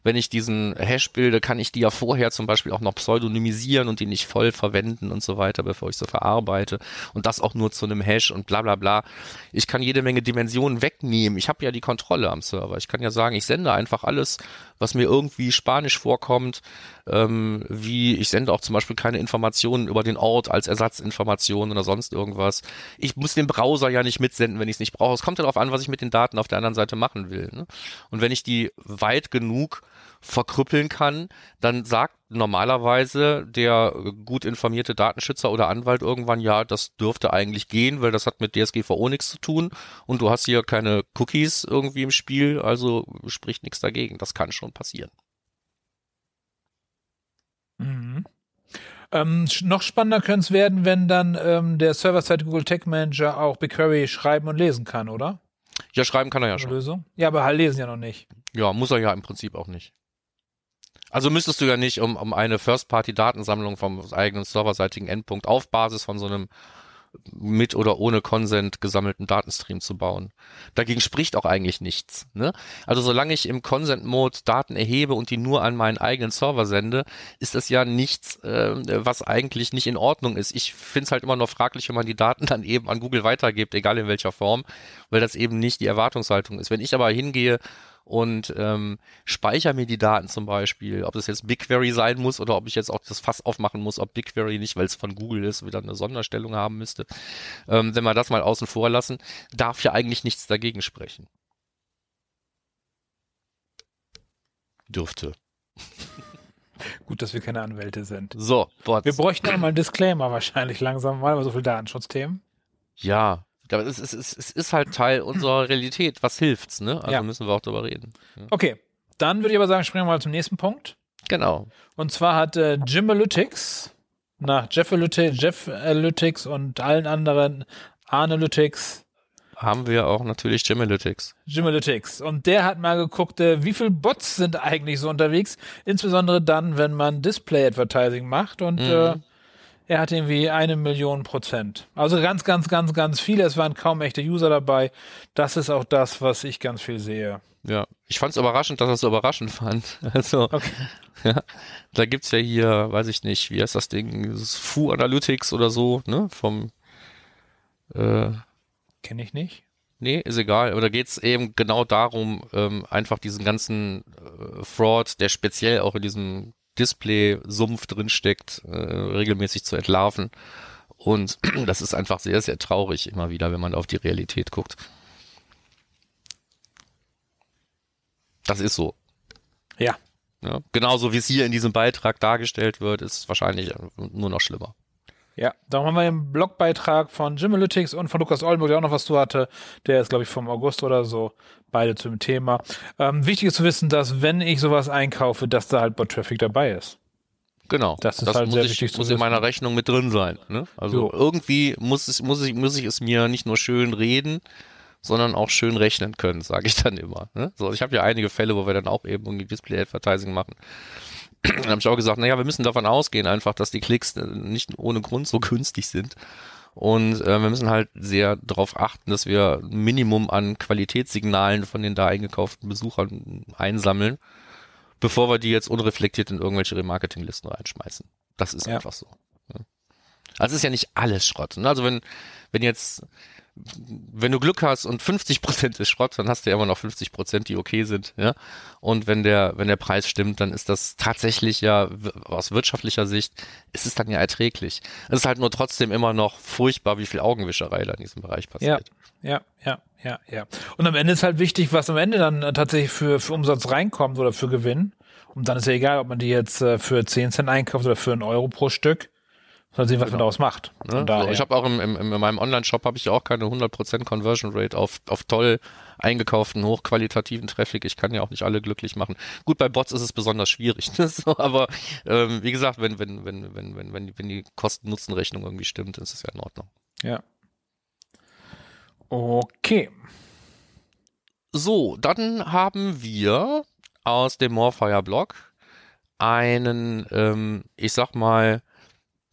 [SPEAKER 1] Wenn ich diesen Hash bilde, kann ich die ja vorher zum Beispiel auch noch pseudonymisieren und die nicht voll verwenden und so weiter, bevor ich sie verarbeite. Und das auch nur zu einem Hash und bla bla bla. Ich kann jede Menge Dimensionen wegnehmen. Ich habe ja die Kontrolle am Server. Ich kann ja sagen, ich sende einfach alles, was mir irgendwie spanisch vorkommt, ähm, wie ich sende auch zum Beispiel keine Informationen über den Ort als Ersatzinformationen oder sonst irgendwas. Ich muss den Browser er ja nicht mitsenden, wenn ich es nicht brauche. Es kommt ja darauf an, was ich mit den Daten auf der anderen Seite machen will. Ne? Und wenn ich die weit genug verkrüppeln kann, dann sagt normalerweise der gut informierte Datenschützer oder Anwalt irgendwann, ja, das dürfte eigentlich gehen, weil das hat mit DSGVO nichts zu tun und du hast hier keine Cookies irgendwie im Spiel, also spricht nichts dagegen. Das kann schon passieren.
[SPEAKER 2] Ähm, noch spannender könnte es werden, wenn dann ähm, der Server-Side Google Tech Manager auch BigQuery schreiben und lesen kann, oder?
[SPEAKER 1] Ja, schreiben kann er ja schon.
[SPEAKER 2] Lösung? Ja, aber halt lesen ja noch nicht.
[SPEAKER 1] Ja, muss er ja im Prinzip auch nicht. Also müsstest du ja nicht, um, um eine First-Party-Datensammlung vom eigenen serverseitigen Endpunkt auf Basis von so einem mit oder ohne Consent gesammelten Datenstream zu bauen. Dagegen spricht auch eigentlich nichts. Ne? Also solange ich im Consent-Mode Daten erhebe und die nur an meinen eigenen Server sende, ist das ja nichts, äh, was eigentlich nicht in Ordnung ist. Ich finde es halt immer noch fraglich, wenn man die Daten dann eben an Google weitergibt, egal in welcher Form, weil das eben nicht die Erwartungshaltung ist. Wenn ich aber hingehe und ähm, speichere mir die Daten zum Beispiel, ob das jetzt BigQuery sein muss oder ob ich jetzt auch das Fass aufmachen muss, ob BigQuery nicht, weil es von Google ist, wieder eine Sonderstellung haben müsste. Ähm, wenn wir das mal außen vor lassen, darf ja eigentlich nichts dagegen sprechen. Dürfte.
[SPEAKER 2] Gut, dass wir keine Anwälte sind.
[SPEAKER 1] So,
[SPEAKER 2] Bots. Wir bräuchten auch mal einen Disclaimer wahrscheinlich langsam mal, aber so viel Datenschutzthemen.
[SPEAKER 1] Ja, aber es ist, es, es ist halt Teil unserer Realität. Was hilft's, ne? Also ja. müssen wir auch darüber reden.
[SPEAKER 2] Ja. Okay, dann würde ich aber sagen, springen wir mal zum nächsten Punkt.
[SPEAKER 1] Genau.
[SPEAKER 2] Und zwar hat äh, Gymalytics nach Jeffalytics, Jeffalytics und allen anderen Analytics
[SPEAKER 1] haben wir auch natürlich Gymalytics.
[SPEAKER 2] Gymalytics. Und der hat mal geguckt, äh, wie viele Bots sind eigentlich so unterwegs, insbesondere dann, wenn man Display-Advertising macht. Und mhm. äh, er hat irgendwie eine Million Prozent. Also ganz, ganz, ganz, ganz viele. Es waren kaum echte User dabei. Das ist auch das, was ich ganz viel sehe.
[SPEAKER 1] Ja, ich fand es überraschend, dass er es so überraschend fand. Also, okay. ja, da gibt's ja hier, weiß ich nicht, wie heißt das Ding, das Fu Analytics oder so, ne, vom
[SPEAKER 2] äh, Kenne ich nicht.
[SPEAKER 1] Nee, ist egal. Aber da geht's eben genau darum, ähm, einfach diesen ganzen äh, Fraud, der speziell auch in diesem Display-Sumpf drinsteckt, äh, regelmäßig zu entlarven. Und das ist einfach sehr, sehr traurig immer wieder, wenn man auf die Realität guckt. Das ist so.
[SPEAKER 2] Ja.
[SPEAKER 1] ja. Genauso wie es hier in diesem Beitrag dargestellt wird, ist wahrscheinlich nur noch schlimmer.
[SPEAKER 2] Ja, darum haben wir einen Blogbeitrag von Gymalytics und von Lukas Oldenburg, der auch noch was zu hatte. Der ist, glaube ich, vom August oder so. Beide zum Thema. Ähm, wichtig ist zu wissen, dass wenn ich sowas einkaufe, dass da halt Bot-Traffic dabei ist.
[SPEAKER 1] Genau.
[SPEAKER 2] Das ist das halt
[SPEAKER 1] muss
[SPEAKER 2] sehr
[SPEAKER 1] ich,
[SPEAKER 2] wichtig
[SPEAKER 1] muss zu in meiner Rechnung mit drin sein. Ne? Also jo. irgendwie muss, es, muss, ich, muss ich es mir nicht nur schön reden, sondern auch schön rechnen können, sage ich dann immer. Ne? So, ich habe ja einige Fälle, wo wir dann auch eben irgendwie Display-Advertising machen dann habe ich auch gesagt, naja, wir müssen davon ausgehen einfach, dass die Klicks äh, nicht ohne Grund so günstig sind. Und äh, wir müssen halt sehr darauf achten, dass wir ein Minimum an Qualitätssignalen von den da eingekauften Besuchern einsammeln, bevor wir die jetzt unreflektiert in irgendwelche Remarketinglisten reinschmeißen. Das ist ja. einfach so. Also es ist ja nicht alles Schrott. Ne? Also wenn, wenn jetzt wenn du Glück hast und 50 Prozent ist Schrott, dann hast du ja immer noch 50 Prozent, die okay sind, ja. Und wenn der, wenn der Preis stimmt, dann ist das tatsächlich ja aus wirtschaftlicher Sicht ist es dann ja erträglich. Es ist halt nur trotzdem immer noch furchtbar, wie viel Augenwischerei da in diesem Bereich passiert.
[SPEAKER 2] Ja, ja, ja, ja, ja. Und am Ende ist halt wichtig, was am Ende dann tatsächlich für, für Umsatz reinkommt oder für Gewinn. Und dann ist ja egal, ob man die jetzt äh, für 10 Cent einkauft oder für einen Euro pro Stück. Mal sehen, was genau. man daraus macht.
[SPEAKER 1] Ne? So, ich habe auch im, im, in meinem Online-Shop habe ich auch keine 100% Conversion Rate auf, auf toll eingekauften, hochqualitativen Traffic. Ich kann ja auch nicht alle glücklich machen. Gut, bei Bots ist es besonders schwierig. Ne? so, aber ähm, wie gesagt, wenn, wenn, wenn, wenn, wenn, wenn, die, wenn die Kosten-Nutzen-Rechnung irgendwie stimmt, ist es ja in Ordnung.
[SPEAKER 2] Ja. Okay.
[SPEAKER 1] So, dann haben wir aus dem Morfire-Blog einen, ähm, ich sag mal,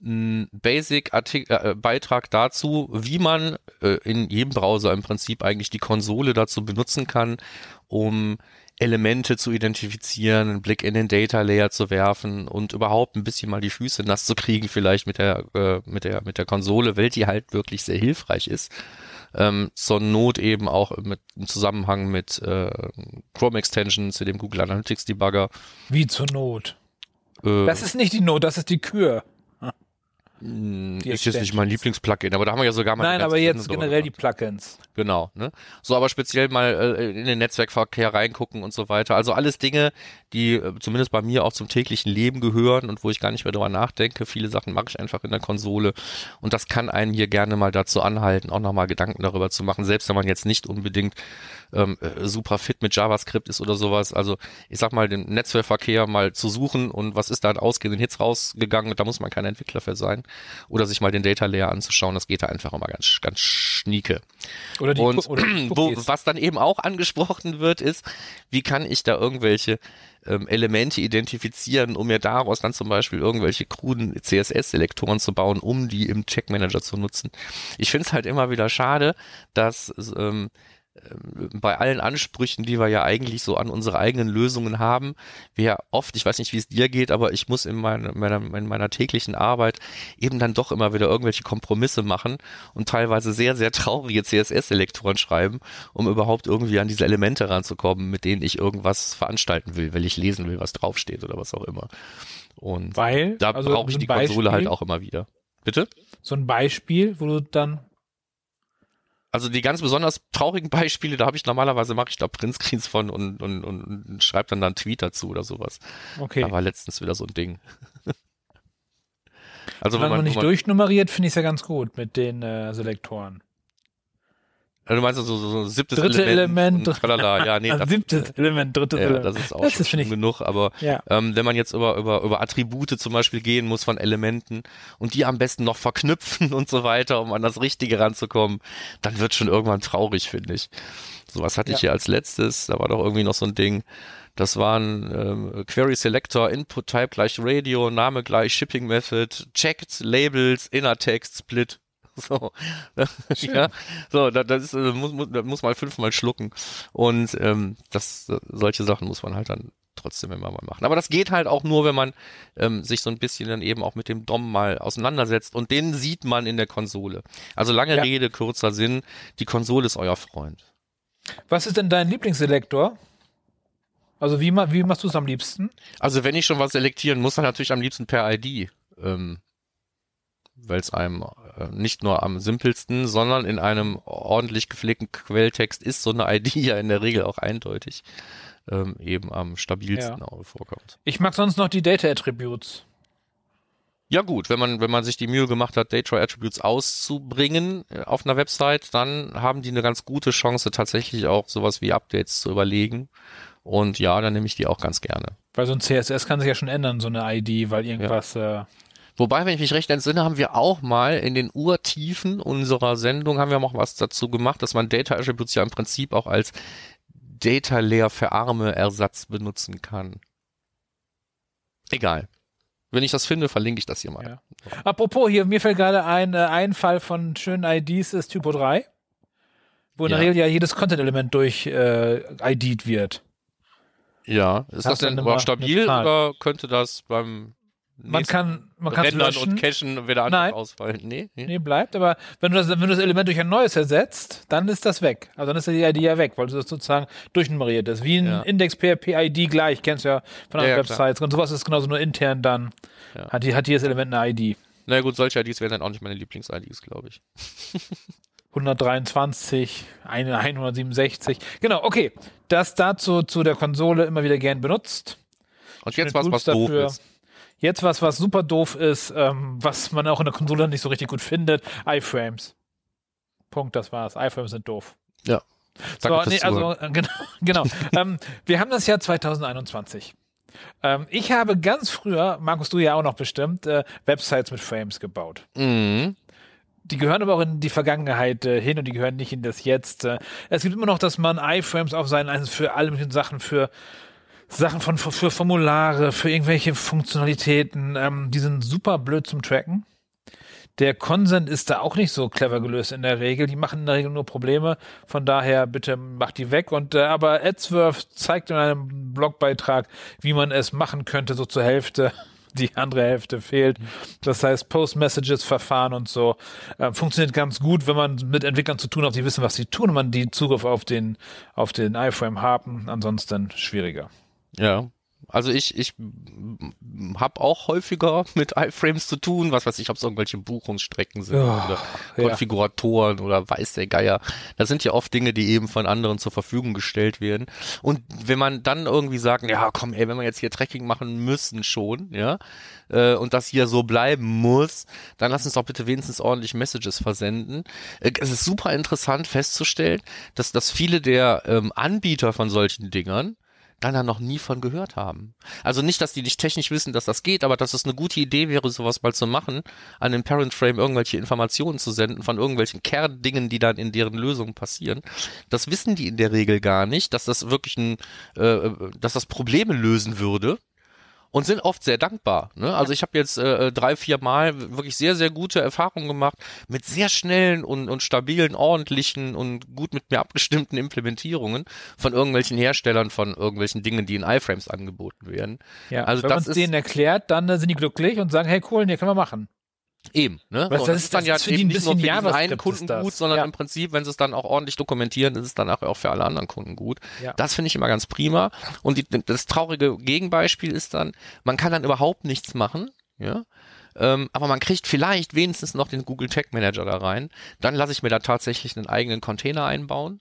[SPEAKER 1] Basic-Beitrag äh, dazu, wie man äh, in jedem Browser im Prinzip eigentlich die Konsole dazu benutzen kann, um Elemente zu identifizieren, einen Blick in den Data Layer zu werfen und überhaupt ein bisschen mal die Füße nass zu kriegen, vielleicht mit der, äh, mit der, mit der Konsole, weil die halt wirklich sehr hilfreich ist. Ähm, zur Not eben auch mit, im Zusammenhang mit äh, Chrome Extension zu dem Google Analytics Debugger.
[SPEAKER 2] Wie zur Not? Äh, das ist nicht die Not, das ist die Kür.
[SPEAKER 1] Hm,
[SPEAKER 2] Die
[SPEAKER 1] ist jetzt nicht mein Lieblingsplugin, aber da haben wir ja sogar mal
[SPEAKER 2] Nein, aber jetzt generell die. Plugins.
[SPEAKER 1] Genau, ne? So, aber speziell mal äh, in den Netzwerkverkehr reingucken und so weiter. Also alles Dinge, die äh, zumindest bei mir auch zum täglichen Leben gehören und wo ich gar nicht mehr drüber nachdenke. Viele Sachen mache ich einfach in der Konsole und das kann einen hier gerne mal dazu anhalten, auch nochmal Gedanken darüber zu machen, selbst wenn man jetzt nicht unbedingt ähm, äh, super fit mit JavaScript ist oder sowas. Also ich sag mal, den Netzwerkverkehr mal zu suchen und was ist da an ausgehenden Hits rausgegangen, da muss man kein Entwickler für sein. Oder sich mal den Data Layer anzuschauen, das geht da einfach immer ganz, ganz schnieke.
[SPEAKER 2] Oder die,
[SPEAKER 1] Und
[SPEAKER 2] oder die
[SPEAKER 1] wo, was dann eben auch angesprochen wird, ist, wie kann ich da irgendwelche ähm, Elemente identifizieren, um mir daraus dann zum Beispiel irgendwelche kruden CSS-Selektoren zu bauen, um die im Checkmanager zu nutzen. Ich finde es halt immer wieder schade, dass ähm, bei allen Ansprüchen, die wir ja eigentlich so an unsere eigenen Lösungen haben, wir oft, ich weiß nicht, wie es dir geht, aber ich muss in meiner, meiner, in meiner täglichen Arbeit eben dann doch immer wieder irgendwelche Kompromisse machen und teilweise sehr, sehr traurige CSS-Selektoren schreiben, um überhaupt irgendwie an diese Elemente ranzukommen, mit denen ich irgendwas veranstalten will, weil ich lesen will, was draufsteht oder was auch immer. Und
[SPEAKER 2] Weil,
[SPEAKER 1] da
[SPEAKER 2] also
[SPEAKER 1] brauche ich die Konsole halt auch immer wieder. Bitte?
[SPEAKER 2] So ein Beispiel, wo du dann,
[SPEAKER 1] Also die ganz besonders traurigen Beispiele, da habe ich normalerweise mache ich da Printscreens von und, und, und, und schreibe dann da einen Tweet dazu oder sowas.
[SPEAKER 2] okay,
[SPEAKER 1] Da war letztens wieder so ein Ding. also wenn
[SPEAKER 2] man
[SPEAKER 1] man,
[SPEAKER 2] nicht
[SPEAKER 1] man
[SPEAKER 2] durchnummeriert, finde ich es ja ganz gut mit den äh, Selektoren.
[SPEAKER 1] Also du meinst also so, so ein siebtes
[SPEAKER 2] Dritte Element.
[SPEAKER 1] und tralala. Ja, nee, das,
[SPEAKER 2] siebtes Element, drittes
[SPEAKER 1] ja,
[SPEAKER 2] Element.
[SPEAKER 1] das ist auch
[SPEAKER 2] Das
[SPEAKER 1] schon
[SPEAKER 2] ist,
[SPEAKER 1] schlimm genug, aber
[SPEAKER 2] Ja.
[SPEAKER 1] ähm, wenn man jetzt über, über, über Attribute zum Beispiel gehen muss von Elementen und die am besten noch verknüpfen und so weiter, um an das Richtige ranzukommen, dann wird schon irgendwann traurig, finde ich. So was hatte
[SPEAKER 2] Ja.
[SPEAKER 1] ich hier als letztes, da war doch irgendwie noch so ein Ding, das waren ähm, Query Selector, Input Type gleich Radio, Name gleich Shipping Method, Checked, Labels, Inner Text, Split. So, ja, so, da, das ist, äh, muss, muss, da muss man fünfmal schlucken. Und ähm, das, solche Sachen muss man halt dann trotzdem immer mal machen. Aber das geht halt auch nur, wenn man ähm, sich so ein bisschen dann eben auch mit dem DOM mal auseinandersetzt und den sieht man in der Konsole. Also lange
[SPEAKER 2] Ja.
[SPEAKER 1] Rede, kurzer Sinn, die Konsole ist euer Freund.
[SPEAKER 2] Was ist denn dein Lieblingsselektor? Also wie, wie machst du es am liebsten?
[SPEAKER 1] Also wenn ich schon was selektieren muss, dann natürlich am liebsten per ID. Ähm, weil es einem nicht nur am simpelsten, sondern in einem ordentlich gepflegten Quelltext ist so eine ID ja in der Regel auch eindeutig ähm, eben am stabilsten
[SPEAKER 2] Ja.
[SPEAKER 1] vorkommt.
[SPEAKER 2] Ich mag sonst noch die Data Attributes.
[SPEAKER 1] Ja gut, wenn man wenn man sich die Mühe gemacht hat, Data Attributes auszubringen äh, auf einer Website, dann haben die eine ganz gute Chance tatsächlich auch sowas wie Updates zu überlegen. Und ja, dann nehme ich die auch ganz gerne.
[SPEAKER 2] Weil so ein CSS kann sich ja schon ändern, so eine ID, weil irgendwas, äh,
[SPEAKER 1] Wobei, wenn ich mich recht entsinne, haben wir auch mal in den Urtiefen unserer Sendung haben wir noch was dazu gemacht, dass man Data Attributes ja im Prinzip auch als Data Layer für arme Ersatz benutzen kann. Egal. Wenn ich das finde, verlinke ich das hier mal.
[SPEAKER 2] Ja. Apropos, hier, mir fällt gerade ein, äh, ein Fall von schönen IDs ist Typo 3, wo in
[SPEAKER 1] Ja.
[SPEAKER 2] der Regel ja jedes Content-Element durch äh, ID'd wird.
[SPEAKER 1] Ja. Ist
[SPEAKER 2] Hat
[SPEAKER 1] das denn
[SPEAKER 2] immer
[SPEAKER 1] stabil oder könnte das beim
[SPEAKER 2] Man kann, man kann
[SPEAKER 1] Rendern
[SPEAKER 2] löschen.
[SPEAKER 1] und Cachen wieder anders
[SPEAKER 2] Nein.
[SPEAKER 1] ausfallen? Nee, nee.
[SPEAKER 2] Nee, bleibt, aber wenn du, das, wenn du das Element durch ein neues ersetzt, dann ist das weg. Also dann ist die ID ja weg, weil das sozusagen durchnummeriert ist. Wie ein
[SPEAKER 1] Ja.
[SPEAKER 2] Index PHP ID gleich, kennst du ja von
[SPEAKER 1] Ja,
[SPEAKER 2] anderen
[SPEAKER 1] ja,
[SPEAKER 2] Websites. Und sowas ist genauso nur intern dann.
[SPEAKER 1] Ja.
[SPEAKER 2] Hat, die, hat jedes Element eine ID.
[SPEAKER 1] Na gut, solche IDs wären dann auch nicht meine Lieblings-IDs, glaube ich.
[SPEAKER 2] 123, eine 167. Genau, okay. Das dazu zu der Konsole immer wieder gern benutzt.
[SPEAKER 1] Und jetzt was, was doof ist.
[SPEAKER 2] Jetzt was, was super doof ist, ähm, was man auch in der Konsole nicht so richtig gut findet. iFrames. Punkt, das war's. iFrames sind doof.
[SPEAKER 1] Ja.
[SPEAKER 2] So,
[SPEAKER 1] Danke fürs
[SPEAKER 2] nee, also, äh, genau. genau. ähm, wir haben das Jahr 2021. Ähm, ich habe ganz früher, Markus, du ja auch noch bestimmt, äh, Websites mit Frames gebaut.
[SPEAKER 1] Mhm.
[SPEAKER 2] Die gehören aber auch in die Vergangenheit äh, hin und die gehören nicht in das Jetzt. Äh. Es gibt immer noch, dass man iFrames auf seinen also für alle möglichen Sachen, für Sachen von für, Formulare, für irgendwelche Funktionalitäten, ähm, die sind super blöd zum Tracken. Der Consent ist da auch nicht so clever gelöst in der Regel. Die machen in der Regel nur Probleme. Von daher bitte macht die weg. Und äh, aber Adsworth zeigt in einem Blogbeitrag, wie man es machen könnte, so zur Hälfte. Die andere Hälfte fehlt. Das heißt, Post-Messages-Verfahren und so äh, funktioniert ganz gut, wenn man mit Entwicklern zu tun hat, die wissen, was sie tun und man die Zugriff auf den, auf den iFrame haben. Ansonsten schwieriger.
[SPEAKER 1] Ja. Also ich, ich habe auch häufiger mit iFrames zu tun, was weiß ich, ob es irgendwelche Buchungsstrecken sind
[SPEAKER 2] Oh,
[SPEAKER 1] oder
[SPEAKER 2] ja.
[SPEAKER 1] Konfiguratoren oder weiß der Geier. Das sind ja oft Dinge, die eben von anderen zur Verfügung gestellt werden. Und wenn man dann irgendwie sagt, ja komm, ey, wenn wir jetzt hier Tracking machen müssen schon, ja, äh, und das hier so bleiben muss, dann lass uns doch bitte wenigstens ordentlich Messages versenden. Äh, es ist super interessant festzustellen, dass, dass viele der ähm, Anbieter von solchen Dingern da noch nie von gehört haben. Also nicht, dass die nicht technisch wissen, dass das geht, aber dass es eine gute Idee wäre, sowas mal zu machen, an den Parent Frame irgendwelche Informationen zu senden von irgendwelchen Kerndingen, die dann in deren Lösungen passieren. Das wissen die in der Regel gar nicht, dass das wirklich ein, äh, dass das Probleme lösen würde und sind oft sehr dankbar. Ne? Also ich habe jetzt äh, drei, vier Mal wirklich sehr, sehr gute Erfahrungen gemacht mit sehr schnellen und, und stabilen, ordentlichen und gut mit mir abgestimmten Implementierungen von irgendwelchen Herstellern von irgendwelchen Dingen, die in iFrames angeboten werden.
[SPEAKER 2] Ja,
[SPEAKER 1] Also
[SPEAKER 2] wenn man es denen erklärt, dann sind die glücklich und sagen, hey cool, nee, können wir machen.
[SPEAKER 1] Eben. Ne?
[SPEAKER 2] Was, das ist- das ist für die
[SPEAKER 1] eben
[SPEAKER 2] ein
[SPEAKER 1] nicht nur für diesen einen Kunden
[SPEAKER 2] das.
[SPEAKER 1] gut, sondern
[SPEAKER 2] Ja.
[SPEAKER 1] im Prinzip, wenn sie es dann auch ordentlich dokumentieren, ist es dann auch auch für alle anderen Kunden gut.
[SPEAKER 2] Ja.
[SPEAKER 1] Das finde ich immer ganz prima. Und die, das traurige Gegenbeispiel ist dann, man kann dann überhaupt nichts machen, ja. Ähm, aber man kriegt vielleicht wenigstens noch den Google Tag Manager da rein. Dann lasse ich mir da tatsächlich einen eigenen Container einbauen.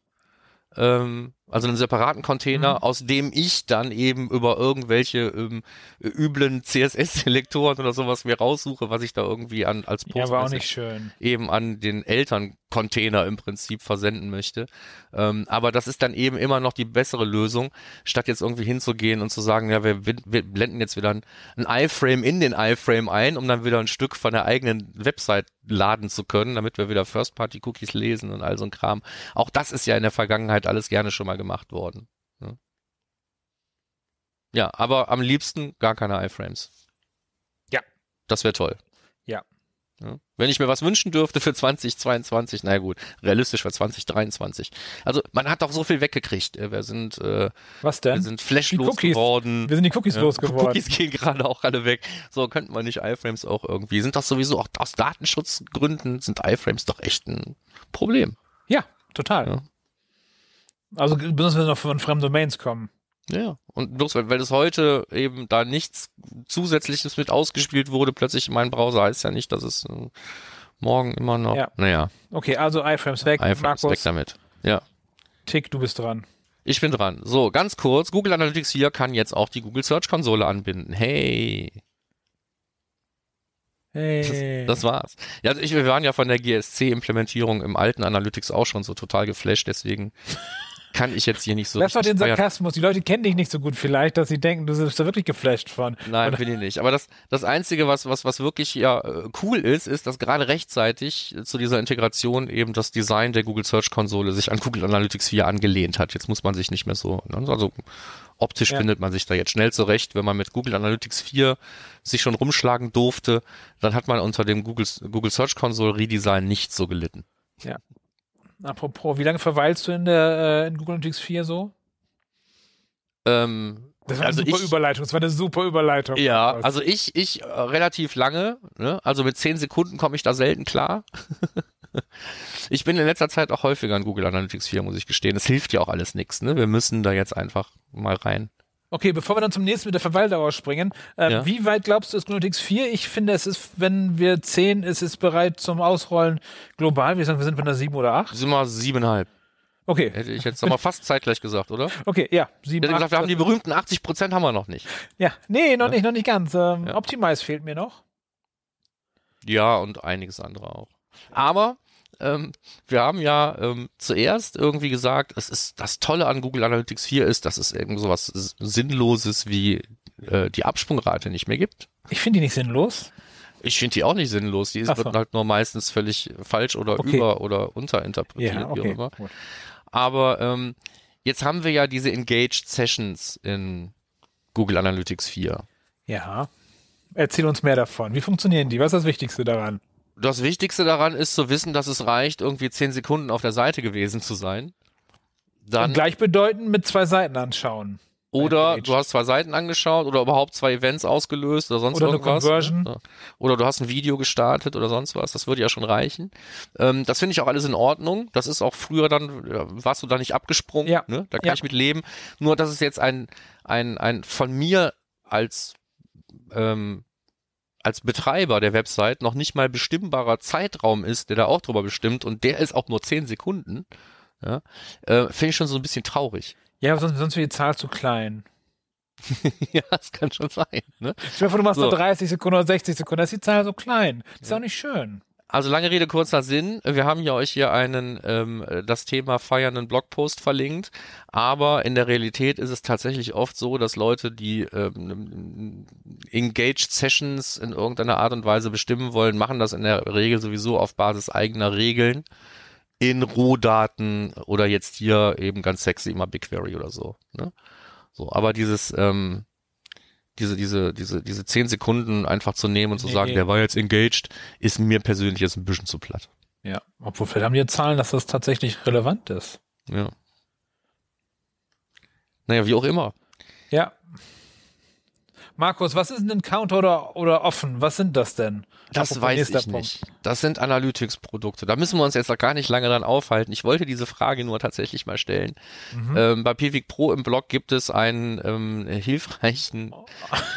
[SPEAKER 1] Ähm, also einen separaten Container,
[SPEAKER 2] Mhm.
[SPEAKER 1] aus dem ich dann eben über irgendwelche ähm, üblen CSS-Selektoren oder sowas mir raussuche, was ich da irgendwie an als
[SPEAKER 2] Ja, nicht schön.
[SPEAKER 1] eben an den Elterncontainer im Prinzip versenden möchte. Ähm, aber das ist dann eben immer noch die bessere Lösung, statt jetzt irgendwie hinzugehen und zu sagen, ja, wir, wir blenden jetzt wieder ein, ein iFrame in den iFrame ein, um dann wieder ein Stück von der eigenen Website laden zu können, damit wir wieder First-Party-Cookies lesen und all so ein Kram. Auch das ist ja in der Vergangenheit alles gerne schon mal gemacht worden. ne? Ja, aber am liebsten gar keine iFrames.
[SPEAKER 2] Ja.
[SPEAKER 1] Das wäre toll.
[SPEAKER 2] Ja.
[SPEAKER 1] Ja. Wenn ich mir was wünschen dürfte für 2022, na gut, realistisch für 2023. Also man hat doch so viel weggekriegt. Äh, Wir sind, äh,
[SPEAKER 2] Was
[SPEAKER 1] wir
[SPEAKER 2] denn?
[SPEAKER 1] sind flashlos
[SPEAKER 2] Cookies.
[SPEAKER 1] geworden.
[SPEAKER 2] Wir sind die Cookies
[SPEAKER 1] Ja,
[SPEAKER 2] losgeworden.
[SPEAKER 1] Cookies gehen gerade auch alle weg. So könnten wir nicht iFrames auch irgendwie. Sind das sowieso auch aus Datenschutzgründen sind iFrames doch echt ein Problem.
[SPEAKER 2] Ja, total.
[SPEAKER 1] Ja.
[SPEAKER 2] Also besonders wenn sie noch von fremden Domains kommen.
[SPEAKER 1] Ja, und bloß weil, weil es heute eben da nichts Zusätzliches mit ausgespielt wurde, plötzlich in meinem Browser heißt ja nicht, dass es äh, morgen immer noch.
[SPEAKER 2] Ja.
[SPEAKER 1] Naja,
[SPEAKER 2] Okay, also iFrames weg.
[SPEAKER 1] iFrames weg
[SPEAKER 2] Markus,
[SPEAKER 1] damit. Ja.
[SPEAKER 2] Tick, du bist dran.
[SPEAKER 1] Ich bin dran. So, ganz kurz. Google Analytics 4 kann jetzt auch die Google Search Konsole anbinden. Hey.
[SPEAKER 2] Hey.
[SPEAKER 1] Das war's. Ja, also ich, wir waren ja von der GSC-Implementierung im alten Analytics auch schon so total geflasht, deswegen kann ich jetzt hier nicht so.
[SPEAKER 2] Lass doch den. Sarkasmus. Die Leute kennen dich nicht so gut vielleicht, dass sie denken, du bist da wirklich geflasht von.
[SPEAKER 1] Nein,
[SPEAKER 2] Oder-
[SPEAKER 1] bin ich nicht. Aber das, das Einzige, was, was, was wirklich ja äh, cool ist, ist, dass gerade rechtzeitig zu dieser Integration eben das Design der Google Search Konsole sich an Google Analytics 4 angelehnt hat. Jetzt muss man sich nicht mehr so, ne, also optisch
[SPEAKER 2] Ja.
[SPEAKER 1] findet man sich da jetzt schnell zurecht. Wenn man mit Google Analytics 4 sich schon rumschlagen durfte, dann hat man unter dem Google, Google Search Console Redesign nicht so gelitten.
[SPEAKER 2] Apropos, wie lange verweilst du in der äh, in Google Analytics 4 so?
[SPEAKER 1] Ähm,
[SPEAKER 2] Das war
[SPEAKER 1] Also
[SPEAKER 2] eine super
[SPEAKER 1] ich-
[SPEAKER 2] Überleitung. Das war eine super Überleitung.
[SPEAKER 1] Ja, also ich, ich äh, relativ lange, ne? also mit zehn Sekunden komme ich da selten klar. ich bin in letzter Zeit auch häufiger in Google Analytics 4, muss ich gestehen. Es hilft ja auch alles nichts. Ne? Wir müssen da jetzt einfach mal rein.
[SPEAKER 2] Okay, bevor wir dann zum nächsten mit der Verweildauer springen, ähm,
[SPEAKER 1] Ja.
[SPEAKER 2] wie weit glaubst du ist Analytics 4? Ich finde, es ist, wenn wir 10, es ist bereit zum Ausrollen global. Wir sagen, wir sind bei einer 7 oder 8.
[SPEAKER 1] Sind wir siebeneinhalb.
[SPEAKER 2] Okay,
[SPEAKER 1] Hätte ich jetzt aber fast zeitgleich gesagt, oder?
[SPEAKER 2] okay, ja,
[SPEAKER 1] Ich
[SPEAKER 2] 7,
[SPEAKER 1] hätte gesagt, wir haben die berühmten 80 Prozent haben wir noch nicht.
[SPEAKER 2] Ja, nee, noch
[SPEAKER 1] Ja.
[SPEAKER 2] nicht, noch nicht ganz. Ähm,
[SPEAKER 1] Ja.
[SPEAKER 2] Optimize fehlt mir noch.
[SPEAKER 1] Ja, und einiges andere auch. Aber ähm, wir haben ja ähm, zuerst irgendwie gesagt, es ist das Tolle an Google Analytics 4 ist, dass es irgend sowas S- Sinnloses wie äh, die Absprungrate nicht mehr gibt.
[SPEAKER 2] Ich finde die nicht sinnlos.
[SPEAKER 1] Ich finde die auch nicht sinnlos. Die
[SPEAKER 2] so.
[SPEAKER 1] wird halt nur meistens völlig falsch oder
[SPEAKER 2] Okay.
[SPEAKER 1] über- oder unterinterpretiert,
[SPEAKER 2] Ja,
[SPEAKER 1] wie auch
[SPEAKER 2] okay.
[SPEAKER 1] immer.
[SPEAKER 2] Gut.
[SPEAKER 1] Aber ähm, jetzt haben wir ja diese Engaged Sessions in Google Analytics 4.
[SPEAKER 2] Ja. Erzähl uns mehr davon. Wie funktionieren die? Was ist das Wichtigste daran?
[SPEAKER 1] Das Wichtigste daran ist zu wissen, dass es reicht, irgendwie zehn Sekunden auf der Seite gewesen zu sein. Dann
[SPEAKER 2] Und gleichbedeutend mit zwei Seiten anschauen.
[SPEAKER 1] Oder du hast zwei Seiten angeschaut oder überhaupt zwei Events ausgelöst oder sonst
[SPEAKER 2] Oder eine
[SPEAKER 1] irgendwas.
[SPEAKER 2] Conversion.
[SPEAKER 1] Ja. Oder du hast ein Video gestartet oder sonst was. Das würde ja schon reichen. Ähm, das finde ich auch alles in Ordnung. Das ist auch früher dann, warst du da nicht abgesprungen.
[SPEAKER 2] Ja.
[SPEAKER 1] Ne? Da kann
[SPEAKER 2] Ja.
[SPEAKER 1] ich mit leben. Nur, dass es jetzt ein, ein, ein von mir als, ähm, als Betreiber der Website noch nicht mal bestimmbarer Zeitraum ist, der da auch drüber bestimmt und der ist auch nur 10 Sekunden. Ja, äh, finde ich schon so ein bisschen traurig.
[SPEAKER 2] Ja, aber sonst, sonst wäre die Zahl zu klein.
[SPEAKER 1] ja, das kann schon sein. Ne?
[SPEAKER 2] Dir vor, du machst
[SPEAKER 1] So.
[SPEAKER 2] nur 30 Sekunden oder 60 Sekunden, da ist die Zahl so klein. Das ist auch nicht schön.
[SPEAKER 1] Also lange Rede, kurzer Sinn. Wir haben ja euch hier einen ähm, das Thema feiernden Blogpost verlinkt, aber in der Realität ist es tatsächlich oft so, dass Leute, die ähm, Engaged Sessions in irgendeiner Art und Weise bestimmen wollen, machen das in der Regel sowieso auf Basis eigener Regeln in Rohdaten oder jetzt hier eben ganz sexy immer BigQuery oder so. Ne? So, aber dieses ähm, diese, diese, diese, diese zehn Sekunden einfach zu nehmen und zu
[SPEAKER 2] Nee,
[SPEAKER 1] sagen,
[SPEAKER 2] nee.
[SPEAKER 1] der war jetzt engaged, ist mir persönlich jetzt ein bisschen zu platt.
[SPEAKER 2] Ja. Obwohl, vielleicht haben die Zahlen, dass das tatsächlich relevant ist.
[SPEAKER 1] Ja. Naja, wie auch immer.
[SPEAKER 2] Ja. Markus, was ist denn ein Counter oder, oder offen? Was sind das denn?
[SPEAKER 1] Das
[SPEAKER 2] Apropos
[SPEAKER 1] weiß ich nicht. Das sind Analytics-Produkte. Da müssen wir uns jetzt noch gar nicht lange dran aufhalten. Ich wollte diese Frage nur tatsächlich mal stellen.
[SPEAKER 2] Mhm.
[SPEAKER 1] Ähm, bei Pivik Pro im Blog gibt es einen ähm, hilfreichen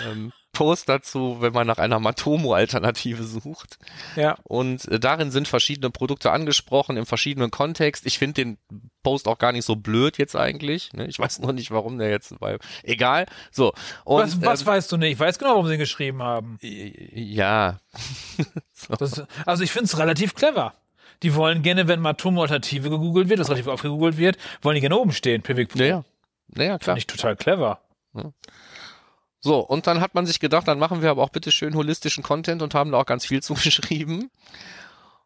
[SPEAKER 1] ähm, Post dazu, wenn man nach einer Matomo-Alternative sucht.
[SPEAKER 2] Ja.
[SPEAKER 1] Und äh, darin sind verschiedene Produkte angesprochen im verschiedenen Kontext. Ich finde den Post auch gar nicht so blöd jetzt eigentlich. Ne? Ich weiß nur nicht, warum der jetzt bei. Egal. So. Und,
[SPEAKER 2] was was
[SPEAKER 1] ähm,
[SPEAKER 2] weißt du nicht? Ich weiß genau, warum sie ihn geschrieben haben.
[SPEAKER 1] ja.
[SPEAKER 2] Das, also ich finde es relativ clever. Die wollen gerne, wenn Matomo Alternative gegoogelt wird, das relativ oft gegoogelt wird, wollen die gerne oben stehen. Pivik Pro.
[SPEAKER 1] Naja. Naja, klar.
[SPEAKER 2] Finde ich total clever.
[SPEAKER 1] So, und dann hat man sich gedacht, dann machen wir aber auch bitte schön holistischen Content und haben da auch ganz viel zugeschrieben.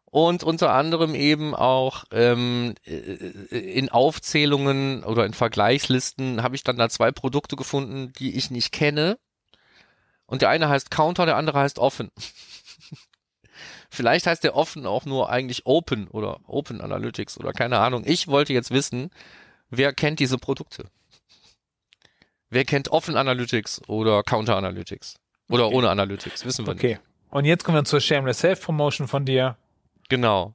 [SPEAKER 1] Und unter anderem eben auch ähm, äh, in Aufzählungen oder in Vergleichslisten habe ich dann da zwei Produkte gefunden, die ich nicht kenne. Und der eine heißt Counter, der andere heißt Offen. Vielleicht heißt der Offen auch nur eigentlich Open oder Open Analytics oder keine Ahnung. Ich wollte jetzt wissen, wer kennt diese Produkte? Wer kennt Offen Analytics oder Counter Analytics? Oder
[SPEAKER 2] Okay.
[SPEAKER 1] ohne Analytics? Wissen wir nicht.
[SPEAKER 2] Okay. Und jetzt kommen wir zur Shameless Self-Promotion von dir.
[SPEAKER 1] Genau.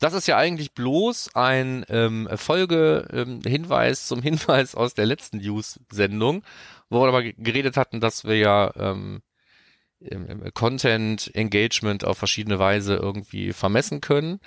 [SPEAKER 1] Das ist ja eigentlich bloß ein ähm, Folge-Hinweis zum Hinweis aus der letzten News-Sendung, wo wir aber ge- geredet hatten, dass wir ja ähm, Content Engagement auf verschiedene Weise irgendwie vermessen können.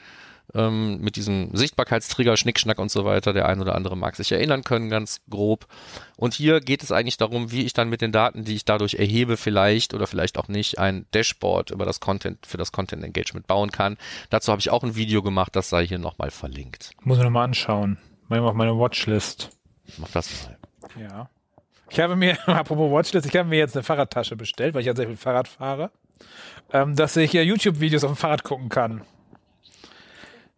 [SPEAKER 1] Ähm, mit diesem Sichtbarkeitstrigger, Schnickschnack und so weiter. Der ein oder andere mag sich erinnern können, ganz grob. Und hier geht es eigentlich darum, wie ich dann mit den Daten, die ich dadurch erhebe, vielleicht oder vielleicht auch nicht, ein Dashboard über das Content, für das Content Engagement bauen kann. Dazu habe ich auch ein Video gemacht, das sei hier nochmal verlinkt.
[SPEAKER 2] Muss ich nochmal anschauen. Mal auf meine Watchlist.
[SPEAKER 1] Mach das mal.
[SPEAKER 2] Ja. Ich habe mir, apropos Watchlist, ich habe mir jetzt eine Fahrradtasche bestellt, weil ich ja sehr viel Fahrrad fahre, ähm, dass ich ja YouTube-Videos auf dem Fahrrad gucken kann.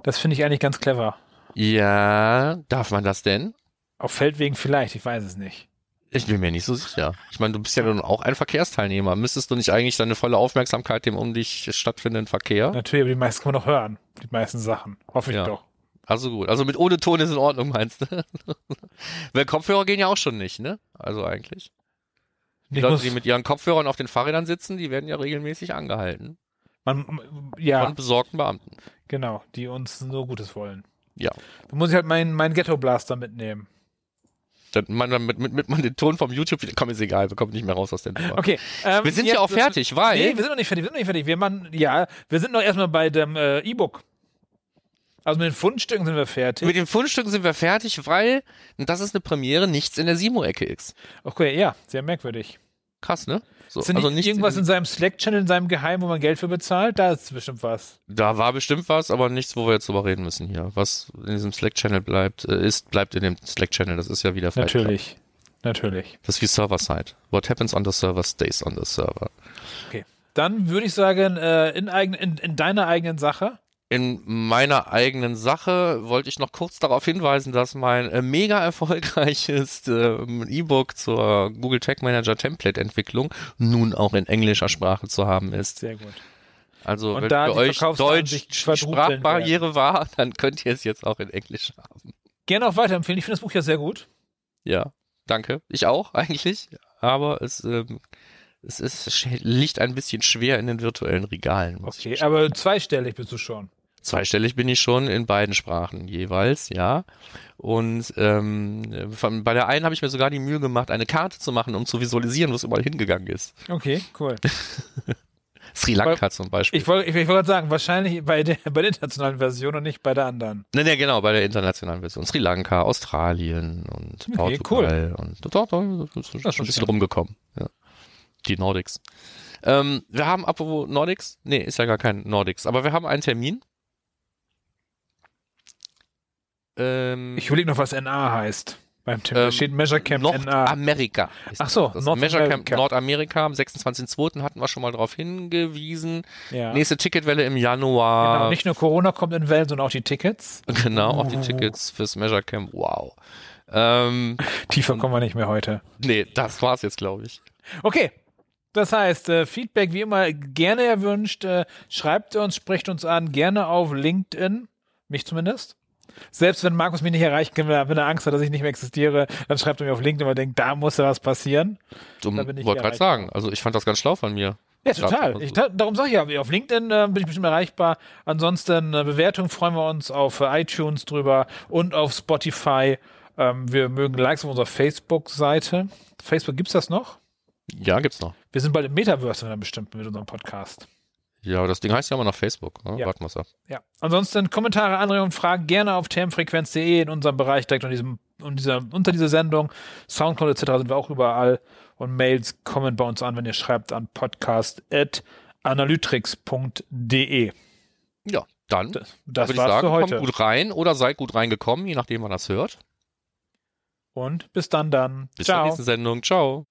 [SPEAKER 2] Das finde ich eigentlich ganz clever.
[SPEAKER 1] Ja, darf man das denn?
[SPEAKER 2] Auf Feldwegen vielleicht, ich weiß es nicht.
[SPEAKER 1] Ich bin mir nicht so sicher. Ich meine, du bist ja nun auch ein Verkehrsteilnehmer. Müsstest du nicht eigentlich deine volle Aufmerksamkeit dem um dich stattfindenden Verkehr?
[SPEAKER 2] Natürlich, aber die meisten kann man doch hören. Die meisten Sachen. Hoffe ich
[SPEAKER 1] Ja.
[SPEAKER 2] doch.
[SPEAKER 1] Also gut. Also mit ohne Ton ist in Ordnung, meinst du? Weil Kopfhörer gehen ja auch schon nicht, ne? Also eigentlich. Die
[SPEAKER 2] Ich
[SPEAKER 1] Leute, die mit ihren Kopfhörern auf den Fahrrädern sitzen, die werden ja regelmäßig angehalten.
[SPEAKER 2] Man, ja,
[SPEAKER 1] Von besorgten Beamten.
[SPEAKER 2] genau, die uns nur Gutes wollen.
[SPEAKER 1] Ja.
[SPEAKER 2] Da muss ich halt meinen mein Ghetto Blaster mitnehmen.
[SPEAKER 1] Dann man, damit, mit, mit man den Ton vom YouTube, komm, ist egal, wir kommen nicht mehr raus aus der Nummer.
[SPEAKER 2] Okay. Ähm,
[SPEAKER 1] Wir sind
[SPEAKER 2] jetzt-
[SPEAKER 1] ja auch fertig, weil
[SPEAKER 2] Nee, wir sind noch nicht fertig, wir sind noch nicht fertig. Wir machen, ja, wir sind noch erstmal bei dem äh, E-Book. Also mit den Fundstücken sind wir fertig.
[SPEAKER 1] mit den Fundstücken sind wir fertig, weil, und das ist eine Premiere, nichts in der Simo-Ecke ist.
[SPEAKER 2] Okay, ja, sehr merkwürdig.
[SPEAKER 1] Krass, ne? So,
[SPEAKER 2] Sind
[SPEAKER 1] also
[SPEAKER 2] nicht irgendwas
[SPEAKER 1] in,
[SPEAKER 2] in seinem Slack-Channel, in seinem Geheim, wo man Geld für bezahlt? Da ist bestimmt was.
[SPEAKER 1] Da war bestimmt was, aber nichts, wo wir jetzt drüber reden müssen hier. Was in diesem Slack-Channel bleibt, äh, ist, bleibt in dem Slack-Channel. Das ist ja wieder Fight Club.
[SPEAKER 2] Natürlich. Natürlich.
[SPEAKER 1] Das ist wie Server-Side. What happens on the server stays on the server.
[SPEAKER 2] Okay. Dann würde ich sagen, äh, in, eigen, in, in deiner eigenen Sache.
[SPEAKER 1] In meiner eigenen Sache wollte ich noch kurz darauf hinweisen, dass mein äh, mega erfolgreiches ähm, E-Book zur Google Tag Manager Template Entwicklung nun auch in englischer Sprache zu haben ist.
[SPEAKER 2] Sehr gut.
[SPEAKER 1] Also
[SPEAKER 2] Und
[SPEAKER 1] wenn
[SPEAKER 2] da
[SPEAKER 1] für euch Deutsch Sprachbarriere war, dann könnt ihr es jetzt auch in Englisch haben.
[SPEAKER 2] Gerne auch weiterempfehlen. Ich finde das Buch ja sehr gut.
[SPEAKER 1] Ja. danke. Ich auch eigentlich. Aber es, ähm, es ist, liegt ein bisschen schwer in den virtuellen Regalen.
[SPEAKER 2] Okay, aber zweistellig bist du schon.
[SPEAKER 1] Zweistellig bin ich schon in beiden Sprachen jeweils, ja. Und ähm, von, bei der einen habe ich mir sogar die Mühe gemacht, eine Karte zu machen, um zu visualisieren, wo es überall hingegangen ist.
[SPEAKER 2] Okay, cool.
[SPEAKER 1] Sri Lanka zum Beispiel.
[SPEAKER 2] Ich wollte ich, ich wollt sagen, wahrscheinlich bei der, bei der internationalen Version und nicht bei der anderen.
[SPEAKER 1] Ne, ne, genau, bei der internationalen Version. Sri Lanka, Australien und
[SPEAKER 2] Okay,
[SPEAKER 1] Portugal und doch, doch, das ist schon ein bisschen rumgekommen. Ja. Die Nordics. Ähm, wir haben, apropos Nordics, nee, ist ja gar kein Nordics, aber wir haben einen Termin. Ähm,
[SPEAKER 2] Ich überlege noch, was NA heißt. Beim Tim. da
[SPEAKER 1] Ähm,
[SPEAKER 2] steht Measure Camp NA.
[SPEAKER 1] Nordamerika.
[SPEAKER 2] Ach so,
[SPEAKER 1] das.
[SPEAKER 2] North
[SPEAKER 1] Measure Camp. Nordamerika am 26.02. hatten wir schon mal darauf hingewiesen.
[SPEAKER 2] Ja.
[SPEAKER 1] Nächste Ticketwelle im Januar.
[SPEAKER 2] Genau, nicht nur Corona kommt in Wellen, sondern auch die Tickets.
[SPEAKER 1] Genau, auch die Tickets fürs Measure Camp. Wow. Ähm,
[SPEAKER 2] Tiefer kommen wir nicht mehr heute.
[SPEAKER 1] nee, das war's jetzt, glaube ich.
[SPEAKER 2] Okay. Das heißt, äh, Feedback wie immer gerne erwünscht. Äh, schreibt uns, sprecht uns an, gerne auf LinkedIn. Mich zumindest. Selbst wenn Markus mich nicht erreicht, wenn er, wenn er Angst hat, dass ich nicht mehr existiere, dann schreibt er mir auf LinkedIn, er denkt, da muss ja was passieren.
[SPEAKER 1] Du wollte gerade sagen, also ich fand das ganz schlau von mir.
[SPEAKER 2] Ja, total. Ich, da, darum sage ich ja, auf LinkedIn äh, bin ich bestimmt erreichbar. Ansonsten äh, Bewertung freuen wir uns auf äh, iTunes drüber und auf Spotify. Ähm, wir mögen Likes auf unserer Facebook-Seite. Facebook gibt's das noch?
[SPEAKER 1] Ja, gibt's noch.
[SPEAKER 2] Wir sind bald im Metaverse dann bestimmt mit unserem Podcast.
[SPEAKER 1] Ja, das Ding heißt ja immer noch Facebook. Ne?
[SPEAKER 2] Ja.
[SPEAKER 1] Warten wir's ab.
[SPEAKER 2] Ja. Ansonsten Kommentare, Anregungen, Fragen gerne auf termfrequenz.de in unserem Bereich direkt unter, diesem, unter, dieser, unter dieser Sendung. Soundcloud etc. sind wir auch überall. Und Mails kommen bei uns an, wenn ihr schreibt an podcast.analytrix.de.
[SPEAKER 1] Ja, dann
[SPEAKER 2] Das, das
[SPEAKER 1] würde ich sagen,
[SPEAKER 2] heute.
[SPEAKER 1] kommt gut rein oder seid gut reingekommen, je nachdem, wann das hört.
[SPEAKER 2] Und bis dann dann.
[SPEAKER 1] Bis zur
[SPEAKER 2] Ciao.
[SPEAKER 1] nächsten Sendung. Ciao.